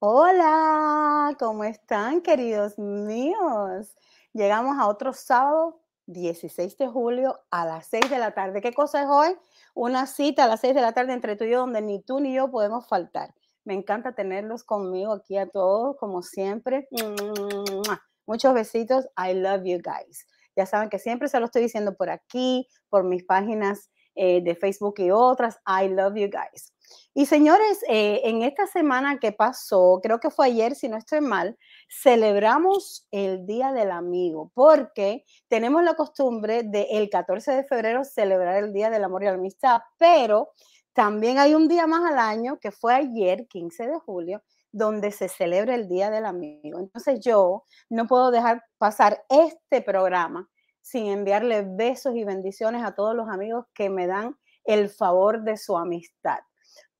Hola, ¿cómo están, queridos míos? Llegamos a otro sábado, 16 de julio, a las 6 de la tarde. ¿Qué cosa es hoy? Una cita a las 6 de la tarde entre tú y yo, donde ni tú ni yo podemos faltar. Me encanta tenerlos conmigo aquí a todos, como siempre. Muchos besitos. I love you guys. Ya saben que siempre se lo estoy diciendo por aquí, por mis páginas eh, de Facebook y otras. I love you guys. Y señores, eh, en esta semana que pasó, creo que fue ayer, si no estoy mal, celebramos el Día del Amigo, porque tenemos la costumbre de el 14 de febrero celebrar el Día del Amor y la Amistad, pero también hay un día más al año, que fue ayer, 15 de julio, donde se celebra el Día del Amigo. Entonces yo no puedo dejar pasar este programa sin enviarle besos y bendiciones a todos los amigos que me dan el favor de su amistad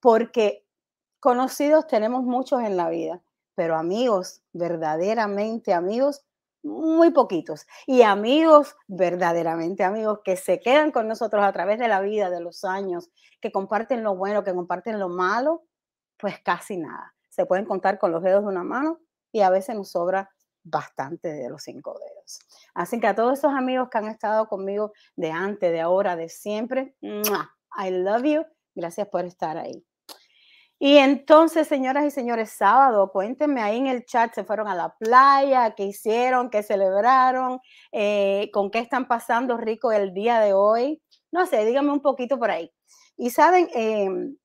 porque conocidos tenemos muchos en la vida, pero amigos, verdaderamente amigos, muy poquitos. Y amigos, verdaderamente amigos, que se quedan con nosotros a través de la vida, de los años, que comparten lo bueno, que comparten lo malo, pues casi nada. Se pueden contar con los dedos de una mano y a veces nos sobra bastante de los cinco dedos. Así que a todos esos amigos que han estado conmigo de antes, de ahora, de siempre, I love you. Gracias por estar ahí. Y entonces, señoras y señores, sábado, cuéntenme ahí en el chat, se fueron a la playa, qué hicieron, qué celebraron, eh, con qué están pasando rico el día de hoy. No sé, díganme un poquito por ahí. Y saben, em,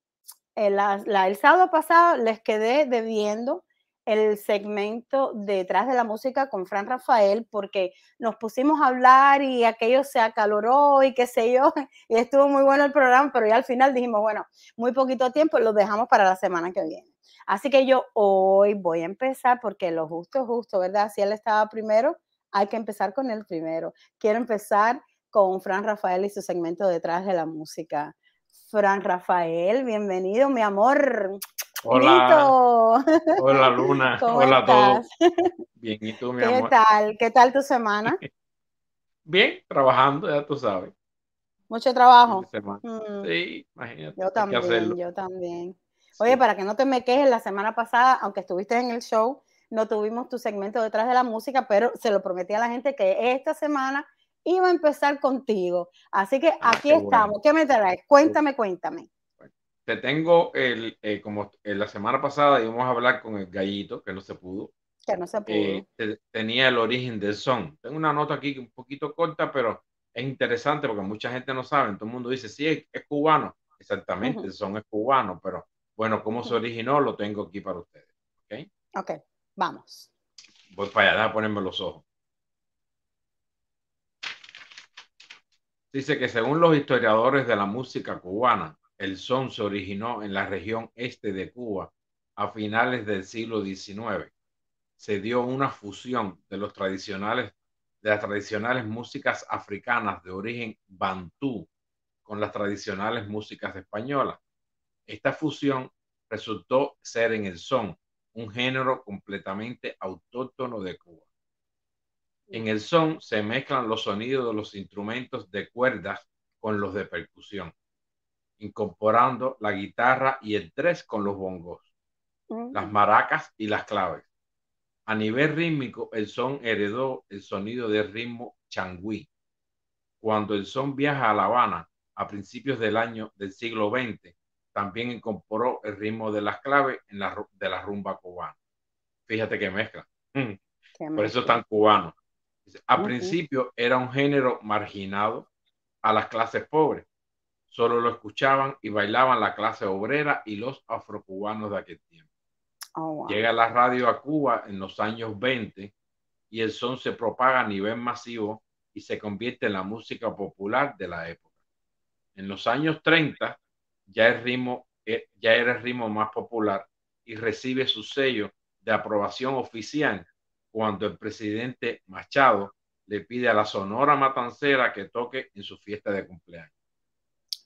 el, el sábado pasado les quedé debiendo el segmento detrás de la música con Fran Rafael porque nos pusimos a hablar y aquello se acaloró y qué sé yo, y estuvo muy bueno el programa, pero ya al final dijimos, bueno, muy poquito tiempo, lo dejamos para la semana que viene. Así que yo hoy voy a empezar porque lo justo es justo, ¿verdad? Si él estaba primero, hay que empezar con él primero. Quiero empezar con Fran Rafael y su segmento detrás de la música. Fran Rafael, bienvenido, mi amor. Hola. Hola, Luna. Hola a todos. Bien, ¿y tú, mi ¿Qué amor? ¿Qué tal? ¿Qué tal tu semana? Bien, trabajando, ya tú sabes. Mucho trabajo. Mm. Sí, imagínate. Yo también, yo también. Oye, para que no te me quejes, la semana pasada, aunque estuviste en el show, no tuvimos tu segmento detrás de la música, pero se lo prometí a la gente que esta semana iba a empezar contigo. Así que ah, aquí estamos. ¿Qué me traes? Cuéntame, cuéntame te tengo el, eh, como la semana pasada íbamos a hablar con el gallito, que no se pudo. Que no se pudo. Eh, tenía el origen del son. Tengo una nota aquí un poquito corta, pero es interesante porque mucha gente no sabe. Todo el mundo dice, sí, es, cubano. Exactamente, el son es cubano, pero bueno, cómo se originó lo tengo aquí para ustedes. ¿Ok? Ok, vamos. Voy para allá, a ponerme los ojos. Dice que según los historiadores de la música cubana, el son se originó en la región este de Cuba a finales del siglo XIX. Se dio una fusión de las tradicionales músicas africanas de origen bantú con las tradicionales músicas españolas. Esta fusión resultó ser en el son, un género completamente autóctono de Cuba. En el son se mezclan los sonidos de los instrumentos de cuerdas con los de percusión incorporando la guitarra y el tres con los bongos, las maracas y las claves. A nivel rítmico, el son heredó el sonido del ritmo changüí. Cuando el son viaja a La Habana a principios del año del siglo XX, también incorporó el ritmo de las claves en la, de la rumba cubana. Fíjate que mezcla. Por eso tan cubano. A principio era un género marginado a las clases pobres, solo lo escuchaban y bailaban la clase obrera y los afrocubanos de aquel tiempo. Oh, Llega la radio a Cuba en los años 20 y el son se propaga a nivel masivo y se convierte en la música popular de la época. En los años 30 ya, el ritmo, eh, ya era el ritmo más popular y recibe su sello de aprobación oficial cuando el presidente Machado le pide a la Sonora Matancera que toque en su fiesta de cumpleaños.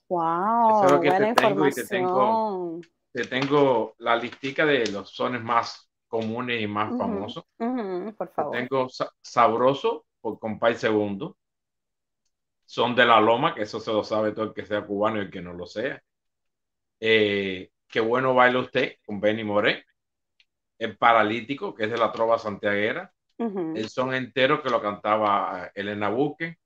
Wow, Eso que te tengo y te tengo, la listica de los sones más comunes y más famosos. por favor. tengo Sabroso por Compay Segundo. Son de la Loma, que eso se lo sabe todo el que sea cubano y el que no lo sea. Eh, qué bueno baila usted con Benny Moré. El Paralítico, que es de la trova santiaguera. El son entero que lo cantaba Elena Buque.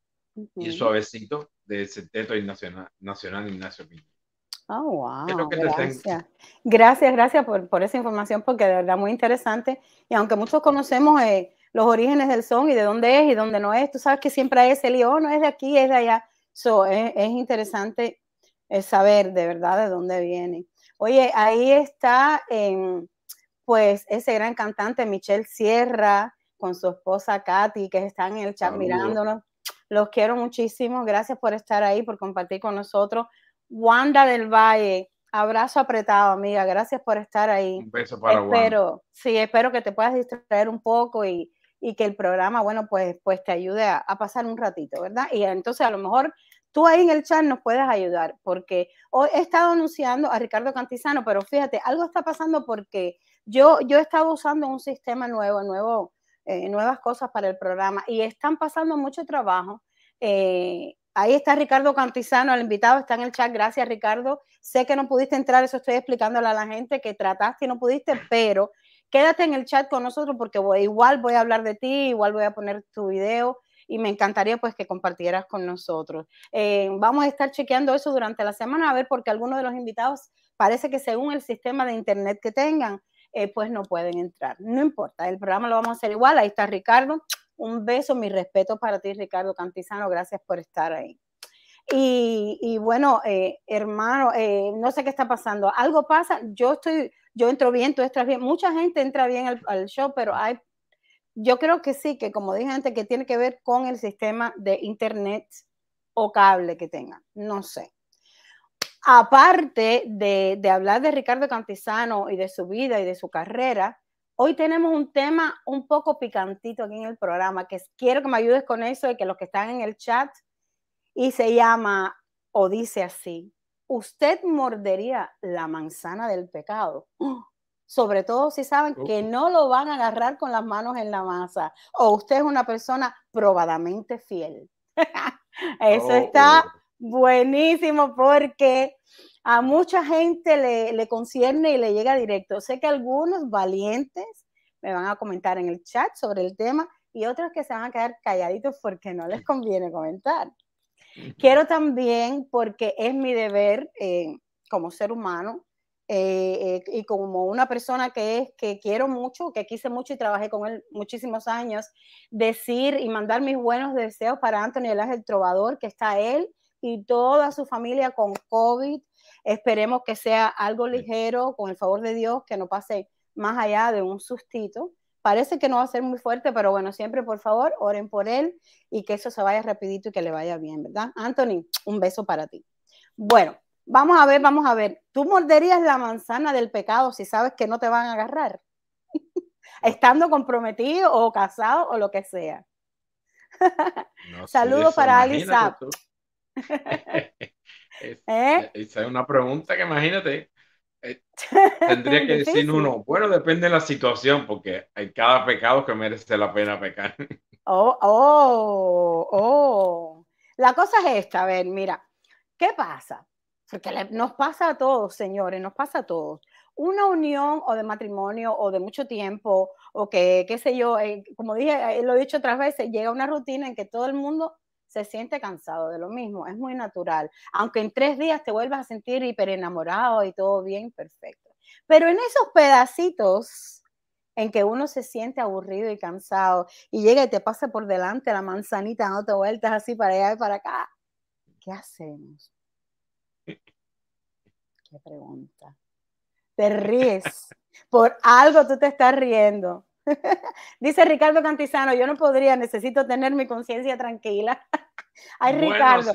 Y Suavecito de Seteto Nacional, Nacional Ignacio Piñera. Oh, wow. Gracias. gracias, gracias por, por, esa información, porque de verdad muy interesante. Y aunque muchos conocemos eh, los orígenes del son y de dónde es y dónde no es, tú sabes que siempre hay ese lío, oh, no es de aquí, es de allá. So, es, es interesante eh, saber de verdad de dónde viene. Oye, ahí está em, pues ese gran cantante Michelle Sierra con su esposa Katy, que están en el chat mirándonos. Los quiero muchísimo. Gracias por estar ahí, por compartir con nosotros. Wanda del Valle, abrazo apretado, amiga. Gracias por estar ahí. Un beso para espero, Sí, espero que te puedas distraer un poco y, y que el programa, bueno, pues, pues te ayude a, pasar un ratito, ¿verdad? Y entonces a lo mejor tú ahí en el chat nos puedes ayudar, porque hoy he estado anunciando a Ricardo Cantizano, pero fíjate, algo está pasando porque yo, yo he estado usando un sistema nuevo, nuevo eh, nuevas cosas para el programa y están pasando mucho trabajo. Eh, ahí está Ricardo Cantizano, el invitado está en el chat. Gracias, Ricardo. Sé que no pudiste entrar, eso estoy explicándole a la gente que trataste y no pudiste, pero quédate en el chat con nosotros porque igual voy a hablar de ti, igual voy a poner tu video y me encantaría pues que compartieras con nosotros. Eh, vamos a estar chequeando eso durante la semana a ver porque algunos de los invitados parece que según el sistema de internet que tengan, eh, pues no pueden entrar. No importa, el programa lo vamos a hacer igual. Ahí está Ricardo. Un beso, mi respeto para ti, Ricardo Cantizano. Gracias por estar ahí. Y, bueno, eh, hermano, no sé qué está pasando. Algo pasa, yo estoy yo entro bien, tú entras bien. Mucha gente entra bien al, show, pero hay, yo creo que sí, que como dije antes, que tiene que ver con el sistema de internet o cable que tengan. No sé. Aparte de, de hablar de Ricardo Cantizano y de su vida y de su carrera, hoy tenemos un tema un poco picantito aquí en el programa, que quiero que me ayudes con eso y que los que están en el chat, y se llama, o dice así, usted mordería la manzana del pecado. Sobre todo si saben que no lo van a agarrar con las manos en la masa. O usted es una persona probadamente fiel. Eso oh, está oh. Buenísimo porque a mucha gente le, le, concierne y le llega directo. Sé que algunos valientes me van a comentar en el chat sobre el tema y otros que se van a quedar calladitos porque no les conviene comentar. Quiero también, porque es mi deber eh, como ser humano eh, eh, y como una persona que es que quiero mucho, que quise mucho y trabajé con él muchísimos años, decir y mandar mis buenos deseos para Anthony el Ángel Trovador, que está él y toda su familia con COVID. Esperemos que sea algo ligero, con el favor de Dios, que no pase más allá de un sustito. Parece que no va a ser muy fuerte, pero bueno, siempre por favor, oren por él y que eso se vaya rapidito y que le vaya bien, ¿verdad? Anthony, un beso para ti. Bueno, vamos a ver, vamos a ver. ¿Tú morderías la manzana del pecado si sabes que no te van a agarrar? Estando comprometido o casado o lo que sea. Saludos para Alisa. ¿Eh? Esa es una pregunta que imagínate. Eh, tendría que decir uno, bueno, depende de la situación, porque hay cada pecado que merece la pena pecar. Oh, oh, oh. La cosa es esta, a ver, mira, ¿qué pasa? Porque nos pasa a todos, señores, nos pasa a todos. Una unión o de matrimonio o de mucho tiempo, o que, qué sé yo, eh, como dije, eh, lo he dicho otras veces, llega una rutina en que todo el mundo se siente cansado de lo mismo, es muy natural. Aunque en tres días te vuelvas a sentir hiper enamorado y todo bien, perfecto. Pero en esos pedacitos en que uno se siente aburrido y cansado y llega y te pasa por delante la manzanita dándote vueltas así para allá y para acá, ¿qué hacemos? ¿Qué pregunta? Te ríes. Por algo tú te estás riendo. Dice Ricardo Cantizano, yo no podría, necesito tener mi conciencia tranquila. Ay, Ricardo.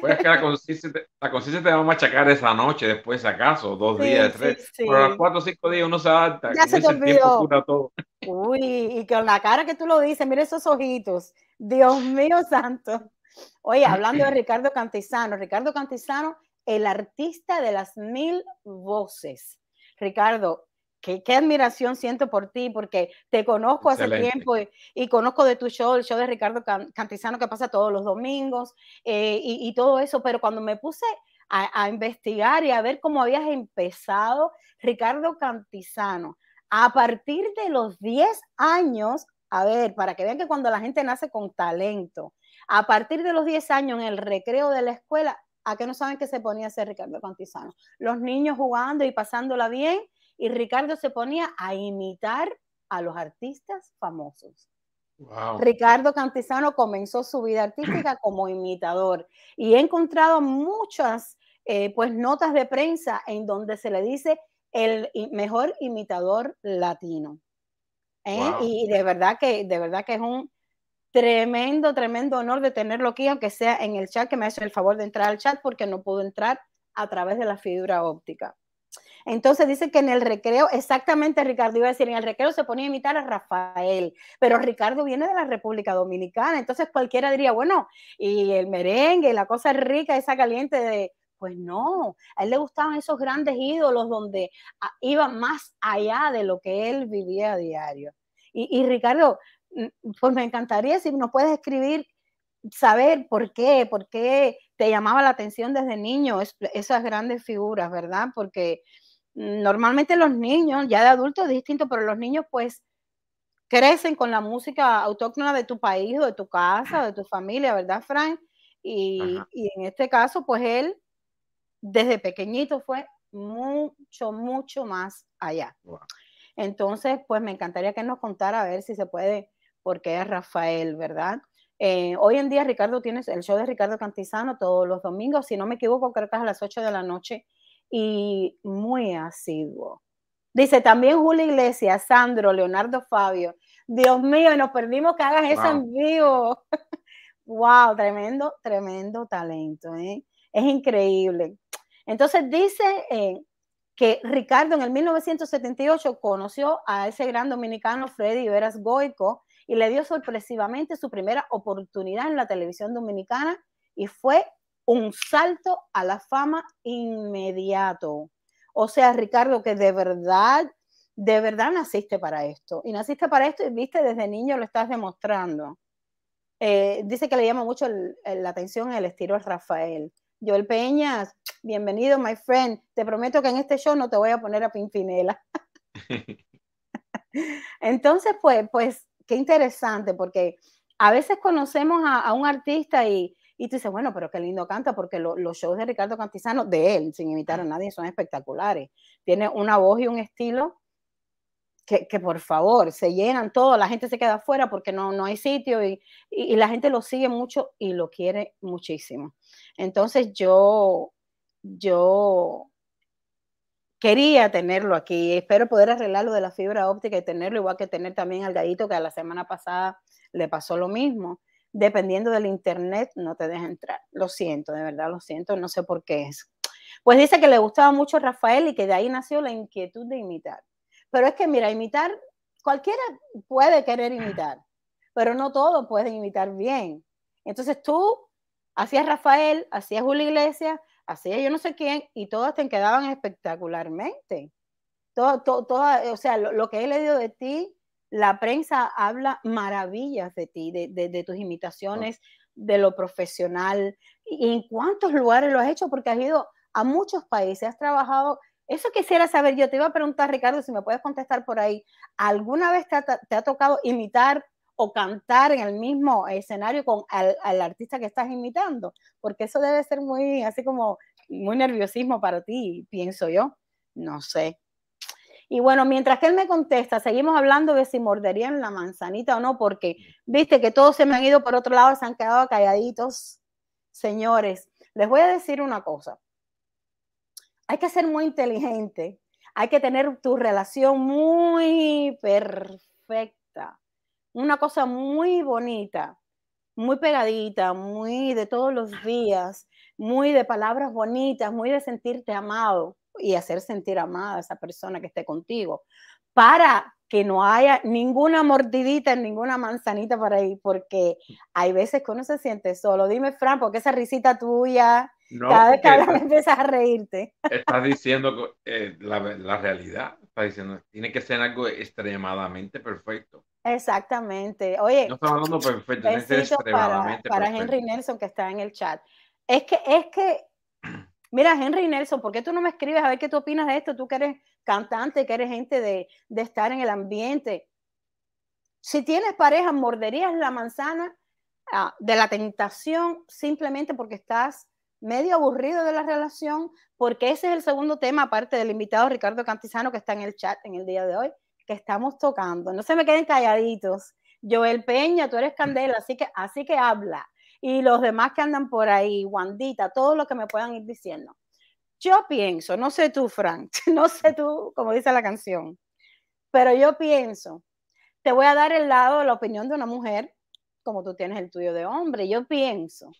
Pues que la conciencia, te, va a machacar esa noche, después, acaso, dos días, tres. Pero a los cuatro o cinco días uno se adapta. Ya se te olvidó. Todo. Uy, y con la cara que tú lo dices, mira esos ojitos. Dios mío santo. Oye, hablando de Ricardo Cantizano, Ricardo Cantizano, el artista de las mil voces. Ricardo, qué, admiración siento por ti, porque te conozco hace tiempo y, conozco de tu show, el show de Ricardo Cantizano que pasa todos los domingos eh, y, todo eso, pero cuando me puse a, investigar y a ver cómo habías empezado, Ricardo Cantizano, A partir de los 10 años, a ver, para que vean que cuando la gente nace con talento, a partir de los 10 años en el recreo de la escuela, ¿a qué no saben que se ponía a hacer Ricardo Cantizano? Los niños jugando y pasándola bien, y Ricardo se ponía a imitar a los artistas famosos. Ricardo Cantizano comenzó su vida artística como imitador y he encontrado muchas eh, pues notas de prensa en donde se le dice el mejor imitador latino. ¿eh? Y de verdad que de verdad que es un tremendo, tremendo honor de tenerlo aquí, aunque sea en el chat, que me hace el favor de entrar al chat porque no pudo entrar a través de la fibra óptica. Entonces dice que en el recreo, exactamente Ricardo iba a decir, en el recreo se ponía a imitar a Rafael, pero Ricardo viene de la República Dominicana, entonces cualquiera diría, bueno, y el merengue, la cosa rica, esa caliente de... Pues no, a él le gustaban esos grandes ídolos donde ah, iba más allá de lo que él vivía a diario. Y, y Ricardo, mm, pues me encantaría si nos puedes escribir saber por qué, por qué te llamaba la atención desde niño esas grandes figuras, ¿verdad? Porque normalmente los niños, ya de adultos es distinto, pero los niños pues crecen con la música autóctona de tu país o de tu casa, de tu familia, ¿verdad, Frank? Y, en este caso, pues él desde pequeñito fue mucho, mucho más allá. Entonces, pues me encantaría que nos contara a ver si se puede, porque es Rafael, ¿verdad? Eh, hoy en día Ricardo tiene el show de Ricardo Cantizano todos los domingos, si no me equivoco, creo que es a las 8 de la noche y muy asiduo. Dice también Julio Iglesias, Sandro, Leonardo Fabio. Dios mío, nos perdimos que hagas eso en vivo. wow, tremendo, tremendo talento. ¿eh? Es increíble. Entonces dice eh, que Ricardo en el 1978 conoció a ese gran dominicano Freddy Veras Goico y le dio sorpresivamente su primera oportunidad en la televisión dominicana y fue un salto a la fama inmediato. O sea, Ricardo, que de verdad, de verdad naciste para esto. Y naciste para esto y viste desde niño lo estás demostrando. Eh, dice que le llama mucho la atención el estilo de Rafael. Joel Peña, bienvenido, my friend. Te prometo que en este show no te voy a poner a Pinfinela. Entonces, pues, pues, qué interesante, porque a veces conocemos a un artista y, y tú dices, bueno, pero qué lindo canta, porque los shows de Ricardo Cantizano, de él, sin imitar a nadie, son espectaculares. Tiene una voz y un estilo que, que por favor, se llenan todo, la gente se queda afuera porque no, no hay sitio y, y, la gente lo sigue mucho y lo quiere muchísimo. Entonces yo, yo quería tenerlo aquí. Espero poder arreglar lo de la fibra óptica y tenerlo, igual que tener también al gallito que a la semana pasada le pasó lo mismo dependiendo del internet, no te deja entrar. Lo siento, de verdad, lo siento, no sé por qué es. Pues dice que le gustaba mucho Rafael y que de ahí nació la inquietud de imitar. Pero es que, mira, imitar, cualquiera puede querer imitar, pero no todos pueden imitar bien. Entonces tú hacías Rafael, hacías Julio Iglesias, hacías yo no sé quién, y todas te quedaban espectacularmente. Todo, todo, o sea, lo, lo que he leído de ti la prensa habla maravillas de ti, de, tus imitaciones, de lo profesional. ¿Y en cuántos lugares lo has hecho? Porque has ido a muchos países, has trabajado. Eso quisiera saber. Yo te iba a preguntar, Ricardo, si me puedes contestar por ahí. ¿Alguna vez te ha, tocado imitar o cantar en el mismo escenario con al, artista que estás imitando? Porque eso debe ser muy, así como, muy nerviosismo para ti, pienso yo. No sé. Y bueno, mientras que él me contesta, seguimos hablando de si morderían la manzanita o no, porque viste que todos se me han ido por otro lado, se han quedado calladitos. Señores, les voy a decir una cosa. Hay que ser muy inteligente, hay que tener tu relación muy perfecta, una cosa muy bonita, muy pegadita, muy de todos los días, muy de palabras bonitas, muy de sentirte amado y hacer sentir amada a esa persona que esté contigo, para que no haya ninguna mordidita, ninguna manzanita por ahí, porque hay veces que uno se siente solo. Dime, Fran, porque esa risita tuya, cada vez que hablas empiezas a reírte. Estás diciendo eh, la, la, realidad, estás diciendo, tiene que ser algo extremadamente perfecto. Exactamente. Oye, no estamos hablando perfecto, tiene que ser extremadamente para, para Henry Nelson que está en el chat. Es que, es que Mira, Henry Nelson, ¿por qué tú no me escribes a ver qué tú opinas de esto? Tú que eres cantante, que eres gente de, de estar en el ambiente. Si tienes pareja, morderías la manzana ah, de la tentación simplemente porque estás medio aburrido de la relación, porque ese es el segundo tema, aparte del invitado Ricardo Cantizano que está en el chat en el día de hoy, que estamos tocando. No se me queden calladitos. Joel Peña, tú eres candela, así que, así que habla. Y los demás que andan por ahí, Wandita, todo lo que me puedan ir diciendo. Yo pienso, no sé tú, Frank, no sé tú, como dice la canción, pero yo pienso, te voy a dar el lado de la opinión de una mujer, como tú tienes el tuyo de hombre. Yo pienso,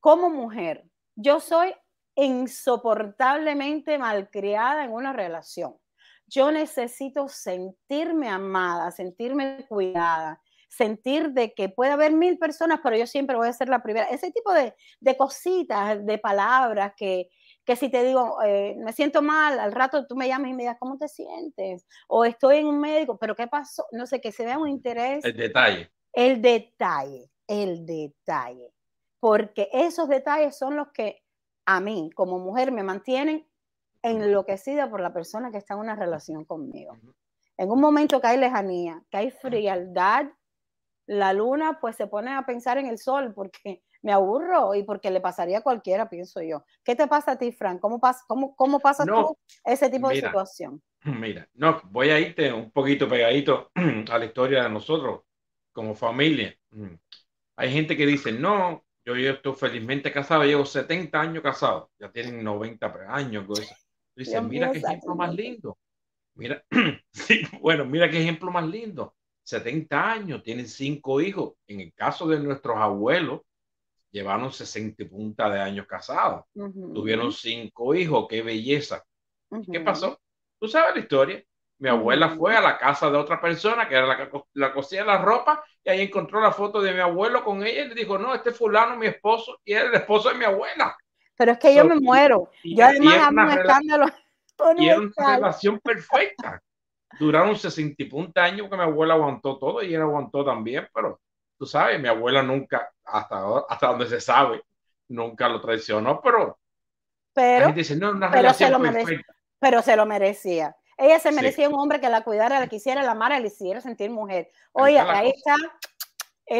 como mujer, yo soy insoportablemente malcriada en una relación. Yo necesito sentirme amada, sentirme cuidada, sentir de que puede haber mil personas, pero yo siempre voy a ser la primera. Ese tipo de, de cositas, de palabras que, que si te digo, eh, me siento mal, al rato tú me llamas y me digas, ¿cómo te sientes? O estoy en un médico, pero ¿qué pasó? No sé, que se vea un interés. El detalle. El detalle, el detalle. Porque esos detalles son los que a mí, como mujer, me mantienen enloquecida por la persona que está en una relación conmigo. En un momento que hay lejanía, que hay frialdad, la luna pues se pone a pensar en el sol porque me aburro y porque le pasaría a cualquiera, pienso yo. ¿Qué te pasa a ti, Frank? ¿Cómo, pasa, cómo, cómo pasas tú ese tipo de situación? Mira, no, voy a irte un poquito pegadito a la historia de nosotros como familia. Mm. Hay gente que dice, no, yo, yo estoy felizmente casado, llevo 70 años casado, ya tienen 90 años. Dice, mira qué ejemplo más lindo. Mira, sí, bueno, mira qué ejemplo más lindo. 70 años, tienen cinco hijos. En el caso de nuestros abuelos, llevaron 60 punta de años casados. Tuvieron cinco hijos, qué belleza. ¿Qué pasó? Tú sabes la historia. Mi abuela fue a la casa de otra persona que era la que la cosía la ropa y ahí encontró la foto de mi abuelo con ella y le dijo, no, este fulano mi esposo y es el esposo de mi abuela. Pero es que yo me muero. yo además amo un escándalo. Y era una relación perfecta. Duraron 60 y punta años que mi abuela aguantó todo y él aguantó también, pero tú sabes, mi abuela nunca, hasta, hasta donde se sabe, nunca lo traicionó, pero, pero, dice, no, una pero se lo perfecta. pero se lo merecía. Ella se merecía un hombre que la cuidara, la quisiera, la amara, le hiciera sentir mujer. Oye, ahí está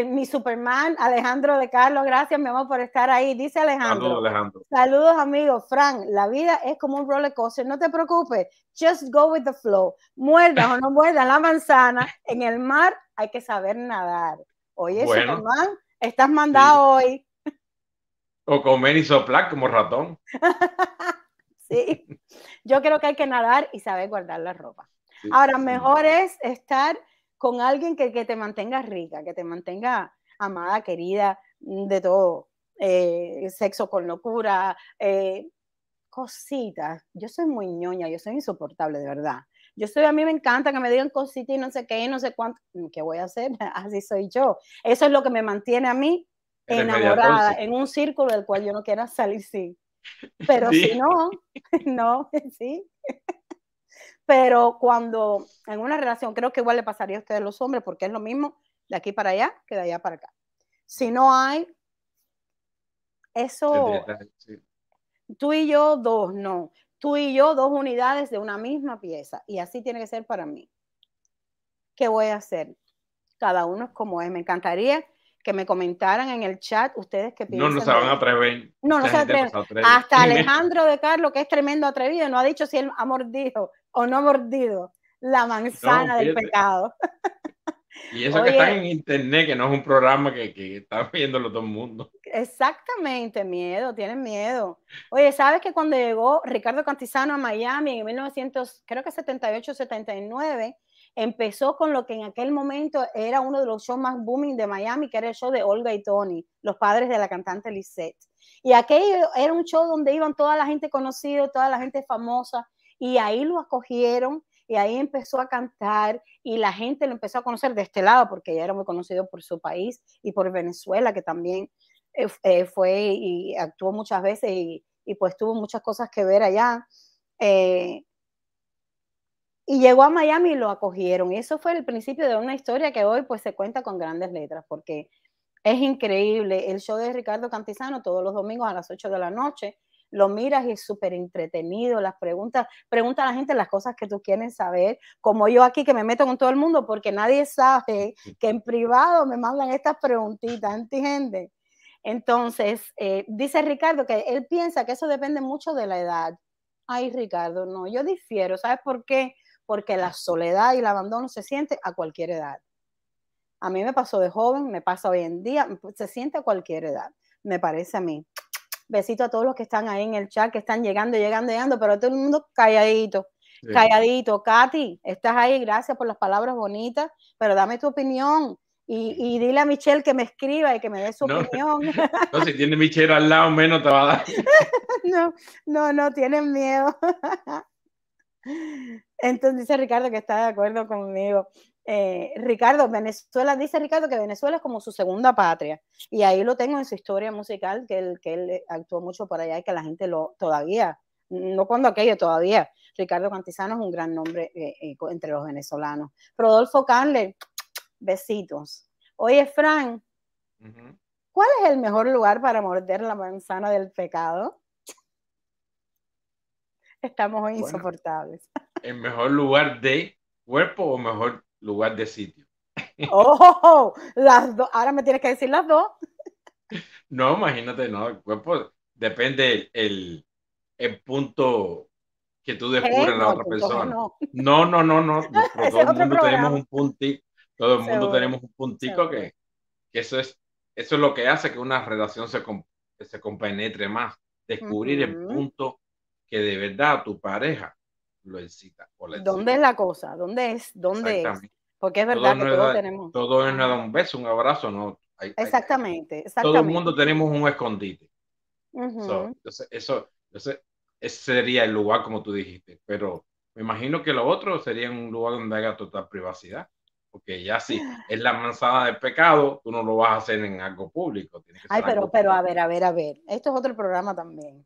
mi Superman, Alejandro de Carlos, gracias, mi amor, por estar ahí. Dice Alejandro. Saludos, Alejandro. Saludos, amigos. Frank, la vida es como un roller coaster, no te preocupes. Just go with the flow. Muerdas o no muerdas la manzana, en el mar hay que saber nadar. Oye, Superman, estás mandado hoy. O comer y soplar como ratón. sí, yo creo que hay que nadar y saber guardar la ropa. Ahora, mejor es estar con alguien que, te mantenga rica, que te mantenga amada, querida, mm, de todo, eh, sexo con locura, eh, cositas. Yo soy muy ñoña, yo soy insoportable, de verdad. Yo soy, a mí me encanta que me digan cositas y no sé qué, no sé cuánto. Mm, ¿Qué voy a hacer? Así soy yo. Eso es lo que me mantiene a mí enamorada en un círculo del cual yo no quiera salir, sí. Pero si no, no, sí. Pero cuando en una relación, creo que igual le pasaría a ustedes los hombres, porque es lo mismo de aquí para allá que de allá para acá. Si no hay eso, tú y yo dos, no. Tú y yo dos unidades de una misma pieza. Y así tiene que ser para mí. ¿Qué voy a hacer? Cada uno es como es. Me encantaría que me comentaran en el chat ustedes que piensan. No, no se van a atrever. No, no se atreven. Hasta Alejandro de Carlos, que es tremendo atrevido, no ha dicho si él ha mordido o no ha mordido la manzana del pecado. Y eso que está en internet, que no es un programa que, que está viéndolo todo el mundo. Exactamente, miedo, tienen miedo. Oye, ¿sabes que cuando llegó Ricardo Cantizano a Miami en 1900, creo que 78, 79, empezó con lo que en aquel momento era uno de los shows más booming de Miami, que era el show de Olga y Tony, los padres de la cantante Lisette. Y aquello era un show donde iban toda la gente conocida, toda la gente famosa, y ahí lo acogieron y ahí empezó a cantar y la gente lo empezó a conocer de este lado porque ya era muy conocido por su país y por Venezuela, que también eh, eh, fue y actuó muchas veces y, pues tuvo muchas cosas que ver allá. Eh, y llegó a Miami y lo acogieron. Y eso fue el principio de una historia que hoy pues se cuenta con grandes letras, porque es increíble. El show de Ricardo Cantizano todos los domingos a las 8 de la noche lo miras y es súper entretenido, las preguntas, pregunta a la gente las cosas que tú quieres saber, como yo aquí que me meto con todo el mundo porque nadie sabe que en privado me mandan estas preguntitas, ¿entiendes? Entonces, eh, dice Ricardo que él piensa que eso depende mucho de la edad. Ay, Ricardo, no, yo difiero, ¿sabes por qué? Porque la soledad y el abandono se siente a cualquier edad. A mí me pasó de joven, me pasa hoy en día, se siente a cualquier edad, me parece a mí. Besito a todos los que están ahí en el chat, que están llegando, llegando, llegando, pero todo el mundo calladito, calladito. Katy, estás ahí, gracias por las palabras bonitas, pero dame tu opinión. Y, dile a Michelle que me escriba y que me dé su opinión. No, si tiene Michelle al lado, menos te va a dar. no, no, no, tienen miedo. Entonces dice Ricardo que está de acuerdo conmigo. Eh, Ricardo, Venezuela, dice Ricardo que Venezuela es como su segunda patria. Y ahí lo tengo en su historia musical, que él, que él actuó mucho por allá y que la gente lo todavía, no cuando aquello, todavía. Ricardo Cantizano es un gran nombre eh, eh, entre los venezolanos. Rodolfo Canler, besitos. Oye, Frank, ¿cuál es el mejor lugar para morder la manzana del pecado? Estamos hoy insoportables. ¿El mejor lugar de cuerpo o mejor lugar de sitio. Oh, las dos. Ahora me tienes que decir las dos. No, imagínate, no. El cuerpo depende el, el punto que tú descubres en la otra persona. No, no, no, no. no. todo el mundo tenemos un puntito, todo el mundo tenemos un puntico que, que, eso es eso es lo que hace que una relación se, se compenetre más. Descubrir el punto que de verdad tu pareja lo excita. ¿Dónde es la cosa? ¿Dónde es? ¿Dónde es? Porque es verdad que todos tenemos. Todo es nada un beso, un abrazo, ¿no? exactamente, exactamente, Todo el mundo tenemos un escondite. entonces, eso, ese sería el lugar como tú dijiste, pero me imagino que lo otro sería un lugar donde haya total privacidad. Porque ya si es la manzana del pecado, tú no lo vas a hacer en algo público. Ay, pero, pero a ver, a ver, a ver. Esto es otro programa también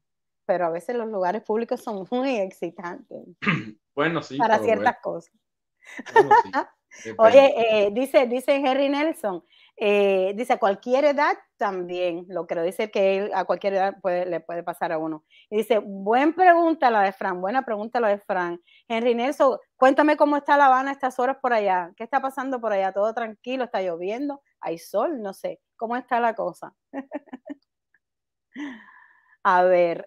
pero a veces los lugares públicos son muy excitantes. Bueno, sí. Para ciertas cosas. Oye, eh, dice, dice Henry Nelson, eh, dice a cualquier edad también, lo que dice que a cualquier edad le puede pasar a uno. Y dice, buena pregunta la de Fran, buena pregunta la de Fran. Henry Nelson, cuéntame cómo está La Habana estas horas por allá. ¿Qué está pasando por allá? ¿Todo tranquilo? ¿Está lloviendo? ¿Hay sol? No sé. ¿Cómo está la cosa? A ver,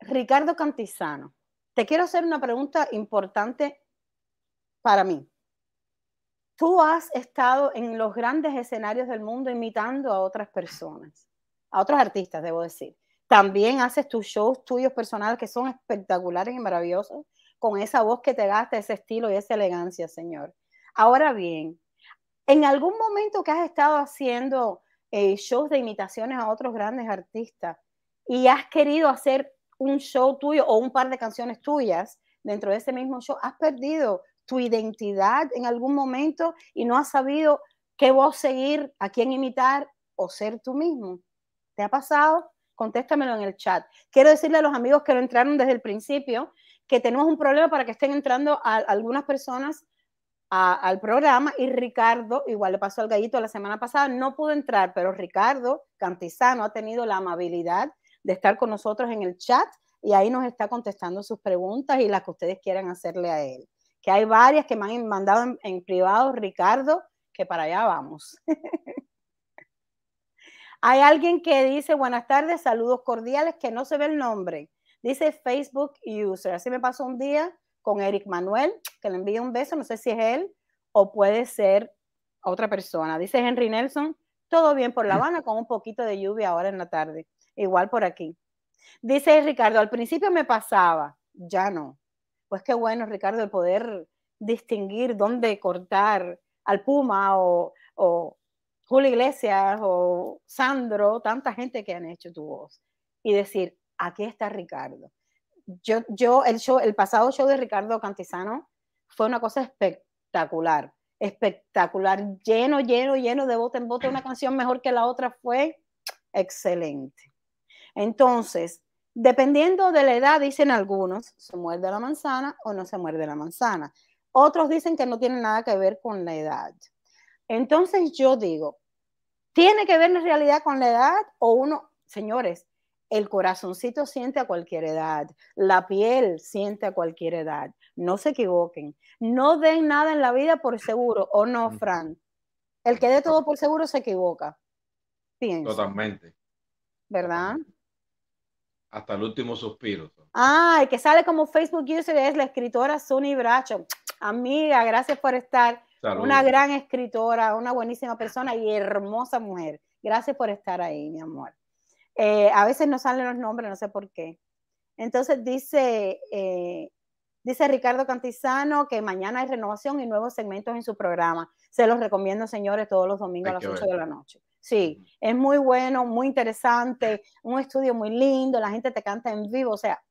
Ricardo Cantizano, te quiero hacer una pregunta importante para mí. Tú has estado en los grandes escenarios del mundo imitando a otras personas, a otros artistas, debo decir. También haces tus shows tuyos personales que son espectaculares y maravillosos, con esa voz que te gasta, ese estilo y esa elegancia, señor. Ahora bien, en algún momento que has estado haciendo eh, shows de imitaciones a otros grandes artistas y has querido hacer un show tuyo o un par de canciones tuyas dentro de ese mismo show, has perdido tu identidad en algún momento y no has sabido qué voz seguir, a quién imitar o ser tú mismo. ¿Te ha pasado? Contéstamelo en el chat. Quiero decirle a los amigos que no entraron desde el principio que tenemos un problema para que estén entrando algunas personas al programa y Ricardo, igual le pasó al gallito la semana pasada, no pudo entrar, pero Ricardo Cantizano ha tenido la amabilidad de estar con nosotros en el chat y ahí nos está contestando sus preguntas y las que ustedes quieran hacerle a él. Que hay varias que me han mandado en, privado, Ricardo, que para allá vamos. hay alguien que dice buenas tardes, saludos cordiales, que no se ve el nombre. Dice Facebook User. Así me pasó un día con Eric Manuel, que le envíe un beso, no sé si es él o puede ser otra persona. Dice Henry Nelson, todo bien por La Habana con un poquito de lluvia ahora en la tarde, igual por aquí. Dice Ricardo, al principio me pasaba, ya no. Pues qué bueno, Ricardo, el poder distinguir dónde cortar al Puma o, o Julio Iglesias o Sandro, tanta gente que han hecho tu voz y decir, aquí está Ricardo yo, yo el, show, el pasado show de Ricardo Cantizano fue una cosa espectacular, espectacular, lleno, lleno, lleno de bote en bote, una canción mejor que la otra fue excelente. Entonces, dependiendo de la edad, dicen algunos, se muerde la manzana o no se muerde la manzana. Otros dicen que no tiene nada que ver con la edad. Entonces yo digo, ¿Tiene que ver en realidad con la edad o uno, señores, el corazoncito siente a cualquier edad, la piel siente a cualquier edad. No se equivoquen. No den nada en la vida por seguro, ¿o no, Fran? El que dé todo por seguro se equivoca. Pienso. Totalmente. ¿Verdad? Hasta el último suspiro. Ah, el que sale como Facebook user es la escritora Sunny Bracho. Amiga, gracias por estar. Una gran escritora, una buenísima persona y hermosa mujer. Gracias por estar ahí, mi amor. Eh, a veces no salen los nombres, no sé por qué. Entonces dice, eh, dice Ricardo Cantizano que mañana hay renovación y nuevos segmentos en su programa. Se los recomiendo, señores, todos los domingos a las 8 de la noche. Sí, es muy bueno, muy interesante, un estudio muy lindo, la gente te canta en vivo, o sea,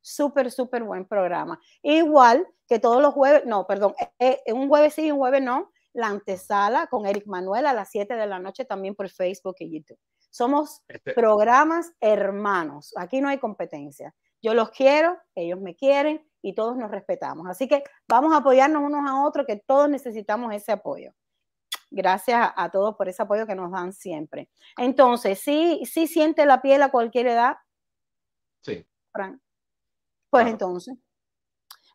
súper, súper buen programa. Igual que todos los jueves, no, perdón, eh, un jueves sí y un jueves no, la antesala con Eric Manuel a las 7 de la noche también por Facebook y YouTube. Somos este programas hermanos. Aquí no hay competencia. Yo los quiero, ellos me quieren y todos nos respetamos. Así que vamos a apoyarnos unos a otros, que todos necesitamos ese apoyo. Gracias a, todos por ese apoyo que nos dan siempre. Entonces, ¿sí, sí siente la piel a cualquier edad? Sí. Pues entonces.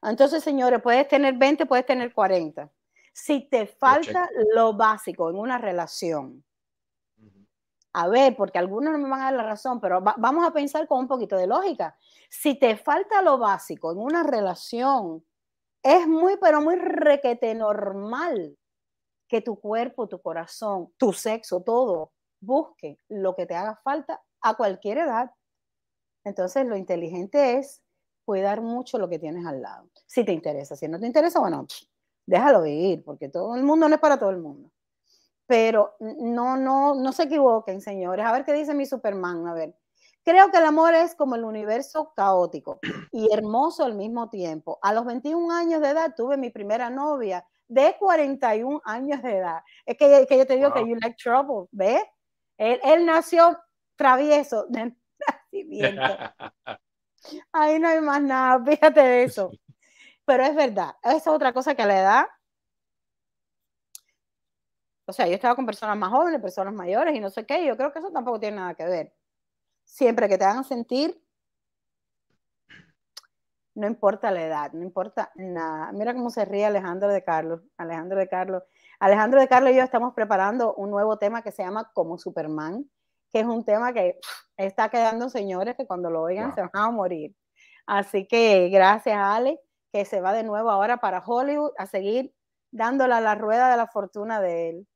Entonces, señores, puedes tener 20, puedes tener 40. Si te falta lo básico en una relación, a ver, porque algunos no me van a dar la razón, pero vamos a pensar con un poquito de lógica. Si te falta lo básico en una relación, es muy, pero muy requete normal que tu cuerpo, tu corazón, tu sexo, todo, busque lo que te haga falta a cualquier edad. Entonces, lo inteligente es cuidar mucho lo que tienes al lado. Si te interesa, si no te interesa, bueno, déjalo ir, porque todo el mundo no es para todo el mundo pero no, no, no se equivoquen, señores. A ver qué dice mi Superman, a ver. Creo que el amor es como el universo caótico y hermoso al mismo tiempo. A los 21 años de edad tuve mi primera novia de 41 años de edad. Es que, que yo te digo que you like trouble, ¿ves? Él, él, nació travieso de nacimiento. Ahí no hay más nada, fíjate de eso. Pero es verdad, esa es otra cosa que la edad o sea, yo estaba con personas más jóvenes, personas mayores y no sé qué, yo creo que eso tampoco tiene nada que ver. Siempre que te hagan sentir, no importa la edad, no importa nada. Mira cómo se ríe Alejandro de Carlos. Alejandro de Carlos. Alejandro de Carlos y yo estamos preparando un nuevo tema que se llama Como Superman, que es un tema que está quedando, señores, que cuando lo oigan se van a morir. Así que gracias, Ale, que se va de nuevo ahora para Hollywood a seguir dándole a la rueda de la fortuna de él.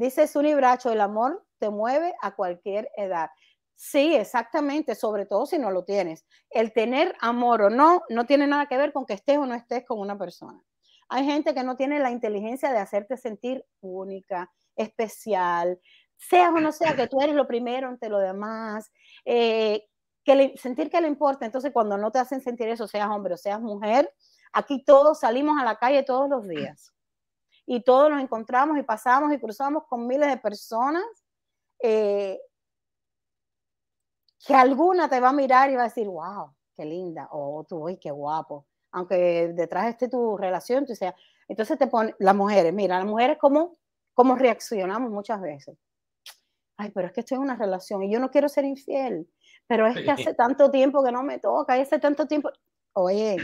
Dice Sunny Bracho, el amor te mueve a cualquier edad. Sí, exactamente, sobre todo si no lo tienes. El tener amor o no, no tiene nada que ver con que estés o no estés con una persona. Hay gente que no tiene la inteligencia de hacerte sentir única, especial, seas o no sea que tú eres lo primero ante lo demás, eh, que sentir que le importa. Entonces, cuando no te hacen sentir eso, seas hombre o seas mujer, aquí todos salimos a la calle todos los días y todos nos encontramos y pasamos y cruzamos con miles de personas, eh, que alguna te va a mirar y va a decir, wow, qué linda, o tú, uy, qué guapo, aunque detrás esté tu relación, tú sea, entonces te pone, las mujeres, mira, las mujeres cómo, cómo reaccionamos muchas veces. Ay, pero es que estoy en una relación y yo no quiero ser infiel, pero es que hace tanto tiempo que no me toca, hace tanto tiempo, oye,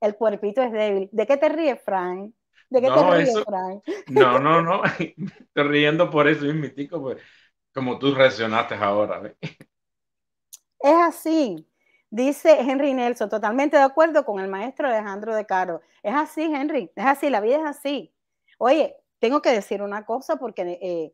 el cuerpito es débil. ¿De qué te ríes, Frank? ¿De qué no, te ríes, Frank? No, no, no. Estoy riendo por eso, mítico, pues, como tú reaccionaste ahora. Es así. Dice Henry Nelson, totalmente de acuerdo con el maestro Alejandro de Caro. Es así, Henry, es así, la vida es así. Oye, tengo que decir una cosa porque eh,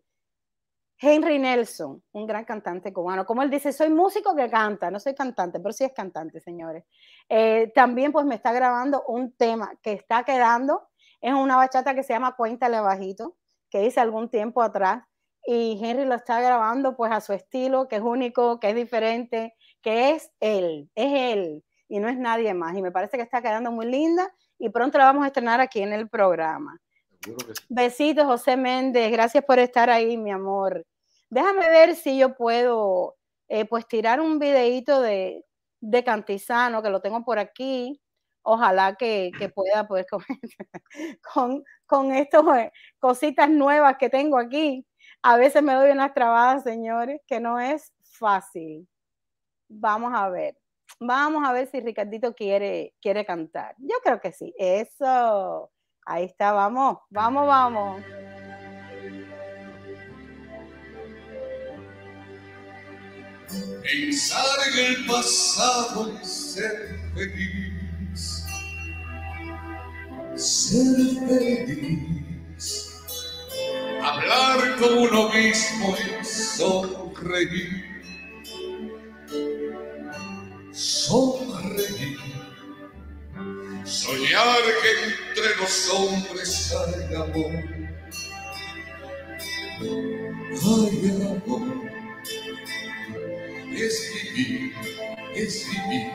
Henry Nelson, un gran cantante cubano, como él dice, soy músico que canta, no soy cantante, pero sí es cantante, señores. Eh, también pues me está grabando un tema que está quedando es una bachata que se llama Cuéntale Bajito, que hice algún tiempo atrás. Y Henry lo está grabando pues a su estilo, que es único, que es diferente, que es él, es él y no es nadie más. Y me parece que está quedando muy linda y pronto la vamos a estrenar aquí en el programa. Besitos, José Méndez. Gracias por estar ahí, mi amor. Déjame ver si yo puedo eh, pues tirar un videito de, de Cantizano, que lo tengo por aquí ojalá que, pueda pues con, con, con estas eh, cositas nuevas que tengo aquí. A veces me doy unas trabadas, señores, que no es fácil. Vamos a ver. Vamos a ver si Ricardito quiere, quiere cantar. Yo creo que sí. Eso. Ahí está, vamos, vamos, vamos. Pensar en el pasado y ser feliz. Ser feliz. Hablar con uno mismo y sonreír. Sonreír. Soñar que entre los hombres hay amor. Hay amor es vivir, es vivir,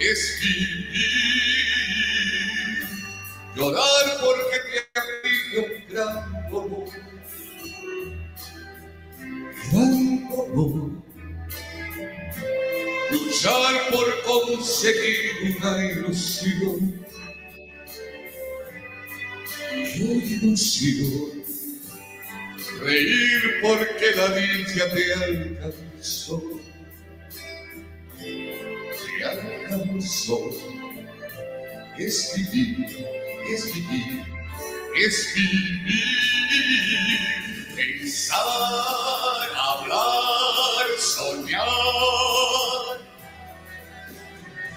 es vivir. Llorar porque te ha un gran dolor, gran dolor. Luchar por conseguir una ilusión. ¡Qué ilusión! Reír porque la dicha te alcanzó alcanzó. Es vivir, es vivir, es vivir, pensar, hablar, soñar,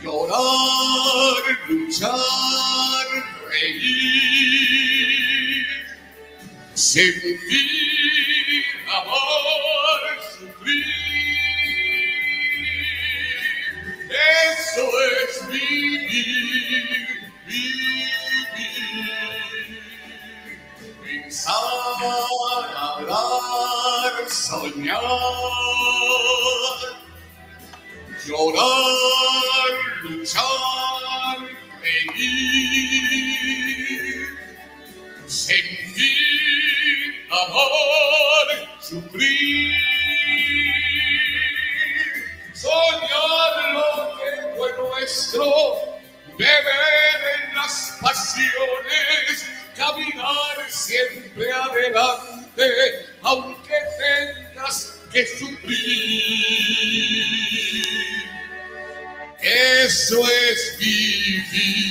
llorar, luchar, reír, sentir, amar, sufrir. Eso es vivir, vivir. Pensar, hablar, soñar. Llorar, luchar, reír. Sentir, amar, sufrir. soñar lo que fue nuestro, beber en las pasiones, caminar siempre adelante, aunque tengas que sufrir. Eso es vivir.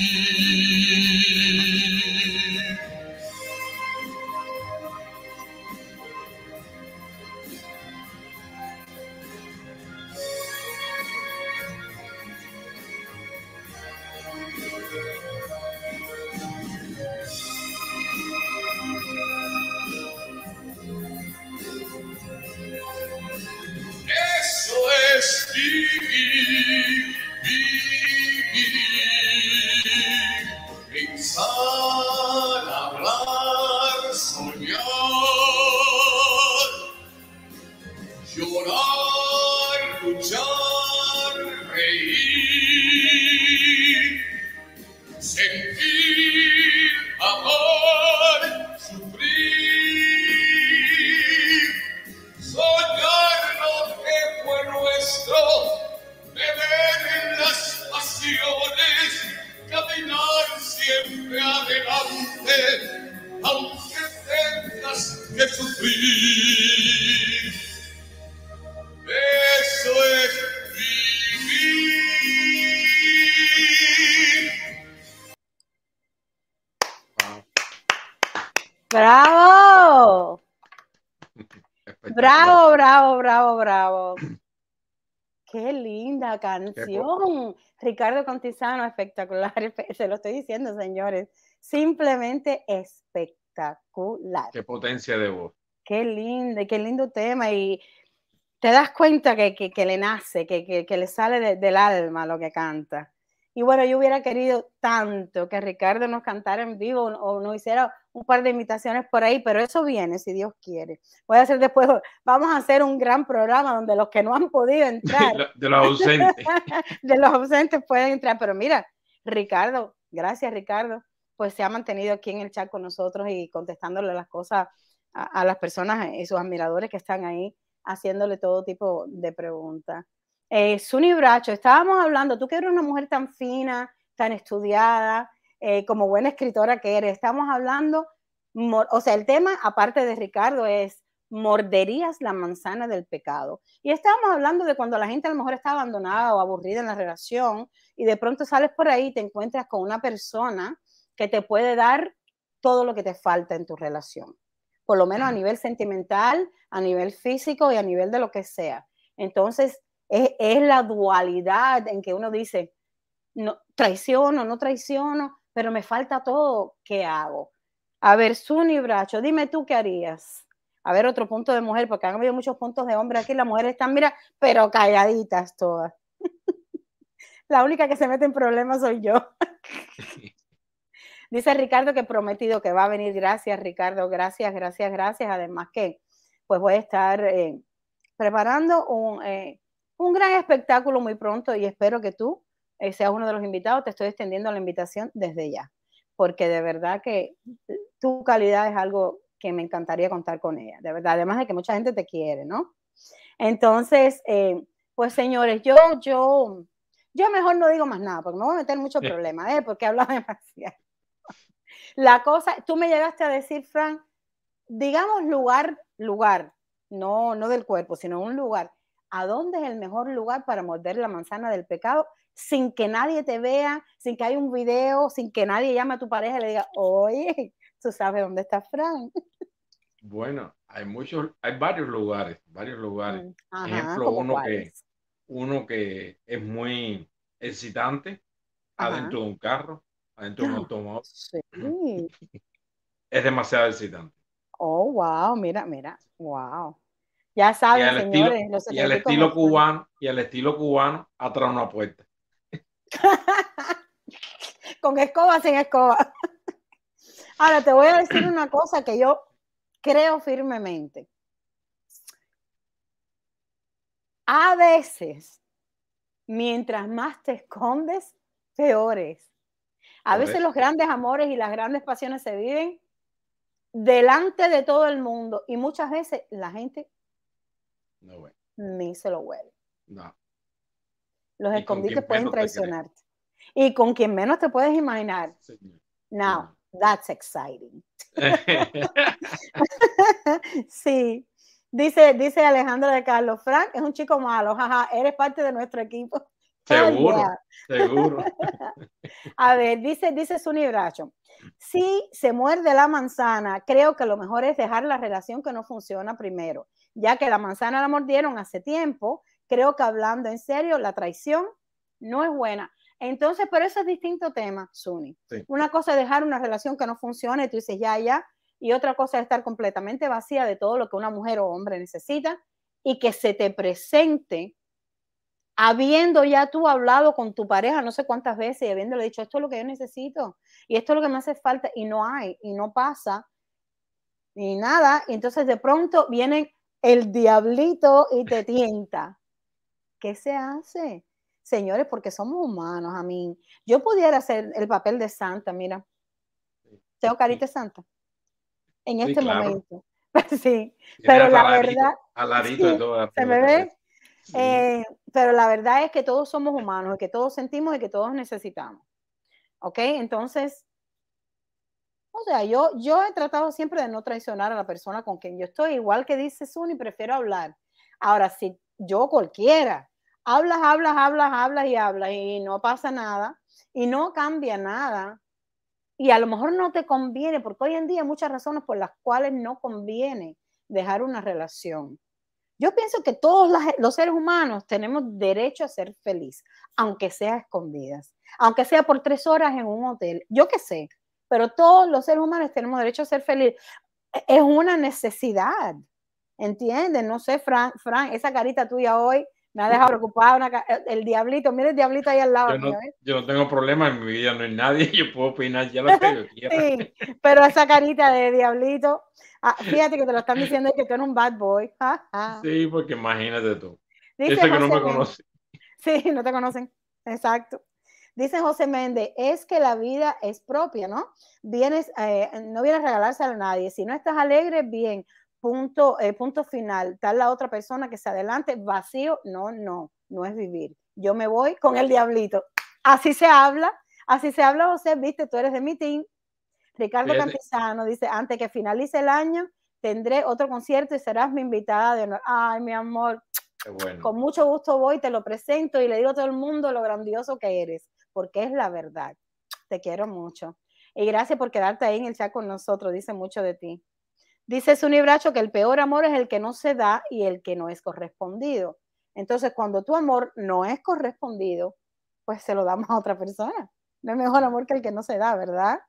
Sufrir. Eso es vivir. ¡Bravo! Bravo, bravo, bravo, bravo. Qué linda canción. Ricardo Contizano, espectacular. Se lo estoy diciendo, señores. Simplemente espectacular. Qué potencia de voz. Qué lindo, y qué lindo tema. Y te das cuenta que, que- que le nace, que, que- que le sale de- del alma lo que canta. Y bueno, yo hubiera querido tanto que Ricardo nos cantara en vivo o, o nos hiciera un par de invitaciones por ahí, pero eso viene, si Dios quiere. Voy a hacer después, vamos a hacer un gran programa donde los que no han podido entrar, De los ausentes. de los ausentes pueden entrar. Pero mira, Ricardo, gracias Ricardo, pues se ha mantenido aquí en el chat con nosotros y contestándole las cosas a, las personas y sus admiradores que están ahí haciéndole todo tipo de preguntas. Eh, Bracho, estábamos hablando, tú que eres una mujer tan fina, tan estudiada, eh, como buena escritora que eres, estamos hablando, o sea, el tema, aparte de Ricardo, es morderías la manzana del pecado. Y estábamos hablando de cuando la gente a lo mejor está abandonada o aburrida en la relación y de pronto sales por ahí y te encuentras con una persona que te puede dar todo lo que te falta en tu relación, por lo menos a nivel sentimental, a nivel físico y a nivel de lo que sea. Entonces, es, es la dualidad en que uno dice, no, traiciono, no traiciono, pero me falta todo, ¿qué hago? A ver, Suni Bracho, dime tú qué harías a ver otro punto de mujer, porque han habido muchos puntos de hombre aquí, las mujeres están, mira, pero calladitas todas. La única que se mete en problemas soy yo. Dice Ricardo que prometido que va a venir. Gracias, Ricardo. Gracias, gracias, gracias. Además que pues voy a estar eh, preparando un, eh, un, gran espectáculo muy pronto y espero que tú eh, seas uno de los invitados. Te estoy extendiendo la invitación desde ya, porque de verdad que tu calidad es algo que me encantaría contar con ella, de verdad, además de que mucha gente te quiere, ¿no? Entonces, eh, pues señores, yo, yo, yo mejor no digo más nada, porque me voy a meter mucho problema, ¿eh? Porque hablo demasiado. La cosa, tú me llegaste a decir, Frank, digamos lugar, lugar, no, no del cuerpo, sino un lugar. ¿A dónde es el mejor lugar para morder la manzana del pecado sin que nadie te vea, sin que haya un video, sin que nadie llame a tu pareja y le diga, oye, tú sabes dónde está Frank. Bueno, hay muchos, hay varios lugares, varios lugares. Mm, ejemplo, uno que, uno que es muy excitante, adentro de un carro, adentro de un automóvil. Sí. es demasiado excitante. Oh, wow, mira, mira, wow. Ya saben, señores. Estilo, y al estilo cubano, y al estilo cubano, atrás una puerta. Con escoba, sin escoba. Ahora te voy a decir una cosa que yo creo firmemente. A veces, mientras más te escondes, peores. A veces los grandes amores y las grandes pasiones se viven delante de todo el mundo y muchas veces la gente ni se lo huele. No. Los escondites pueden traicionarte. Y con quien menos te puedes imaginar. No. That's exciting. sí. Dice, dice Alejandro de Carlos, Frank es un chico malo, jaja, eres parte de nuestro equipo. Seguro, seguro. A ver, dice, dice Sunny Bracho, si se muerde la manzana, creo que lo mejor es dejar la relación que no funciona primero, ya que la manzana la mordieron hace tiempo, creo que hablando en serio, la traición no es buena. Entonces, pero eso es distinto tema, Suni. Una cosa es dejar una relación que no funcione, y tú dices ya, ya, y otra cosa es estar completamente vacía de todo lo que una mujer o hombre necesita y que se te presente habiendo ya tú hablado con tu pareja no sé cuántas veces y habiéndole dicho esto es lo que yo necesito y esto es lo que me hace falta y no hay y no pasa y nada, y entonces de pronto viene el diablito y te tienta. ¿Qué se hace? señores, porque somos humanos, a mí. Yo pudiera hacer el papel de santa, mira. Tengo carita de santa. En este momento. sí, pero la verdad... ¿Se me ve? Eh, pero la verdad es que todos somos humanos, que todos sentimos y que todos necesitamos. ¿Ok? Entonces, o sea, yo, yo he tratado siempre de no traicionar a la persona con quien yo estoy, igual que dice Suni, prefiero hablar. Ahora, si yo cualquiera hablas, hablas, hablas, hablas y hablas y no pasa nada y no cambia nada. Y a lo mejor no te conviene, porque hoy en día hay muchas razones por las cuales no conviene dejar una relación. Yo pienso que todos los seres humanos tenemos derecho a ser feliz, aunque sea escondidas, aunque sea por tres horas en un hotel, yo qué sé, pero todos los seres humanos tenemos derecho a ser feliz. E-, es una necesidad, ¿entiendes? No sé, Fran, Fran, esa carita tuya hoy me ha dejado preocupado el diablito, mire el diablito ahí al lado. Yo no, yo no, tengo problema, en mi vida no hay nadie, yo puedo opinar ya lo que yo quiera. sí, pero esa carita de diablito, ah, fíjate que te lo están diciendo que tú eres un bad boy. Sí, porque imagínate tú. Dice que no me conoce. Sí, no te conocen, exacto. Dice José Méndez, es que la vida es propia, ¿no? Vienes, eh, no vienes a regalarse a nadie. Si no estás alegre, bien punto, eh, punto final, tal la otra persona que se adelante, vacío, no, no, no es vivir. Yo me voy con el diablito. Así se habla, así se habla, José, viste, tú eres de mi team. Ricardo Cantizano dice, antes que finalice el año, tendré otro concierto y serás mi invitada de honor. Ay, mi amor, bueno. con mucho gusto voy, te lo presento y le digo a todo el mundo lo grandioso que eres, porque es la verdad. Te quiero mucho. Y gracias por quedarte ahí en el chat con nosotros, dice mucho de ti. Dice Sunny Bracho que el peor amor es el que no se da y el que no es correspondido. Entonces, cuando tu amor no es correspondido, pues se lo damos a otra persona. No es mejor amor que el que no se da, ¿verdad?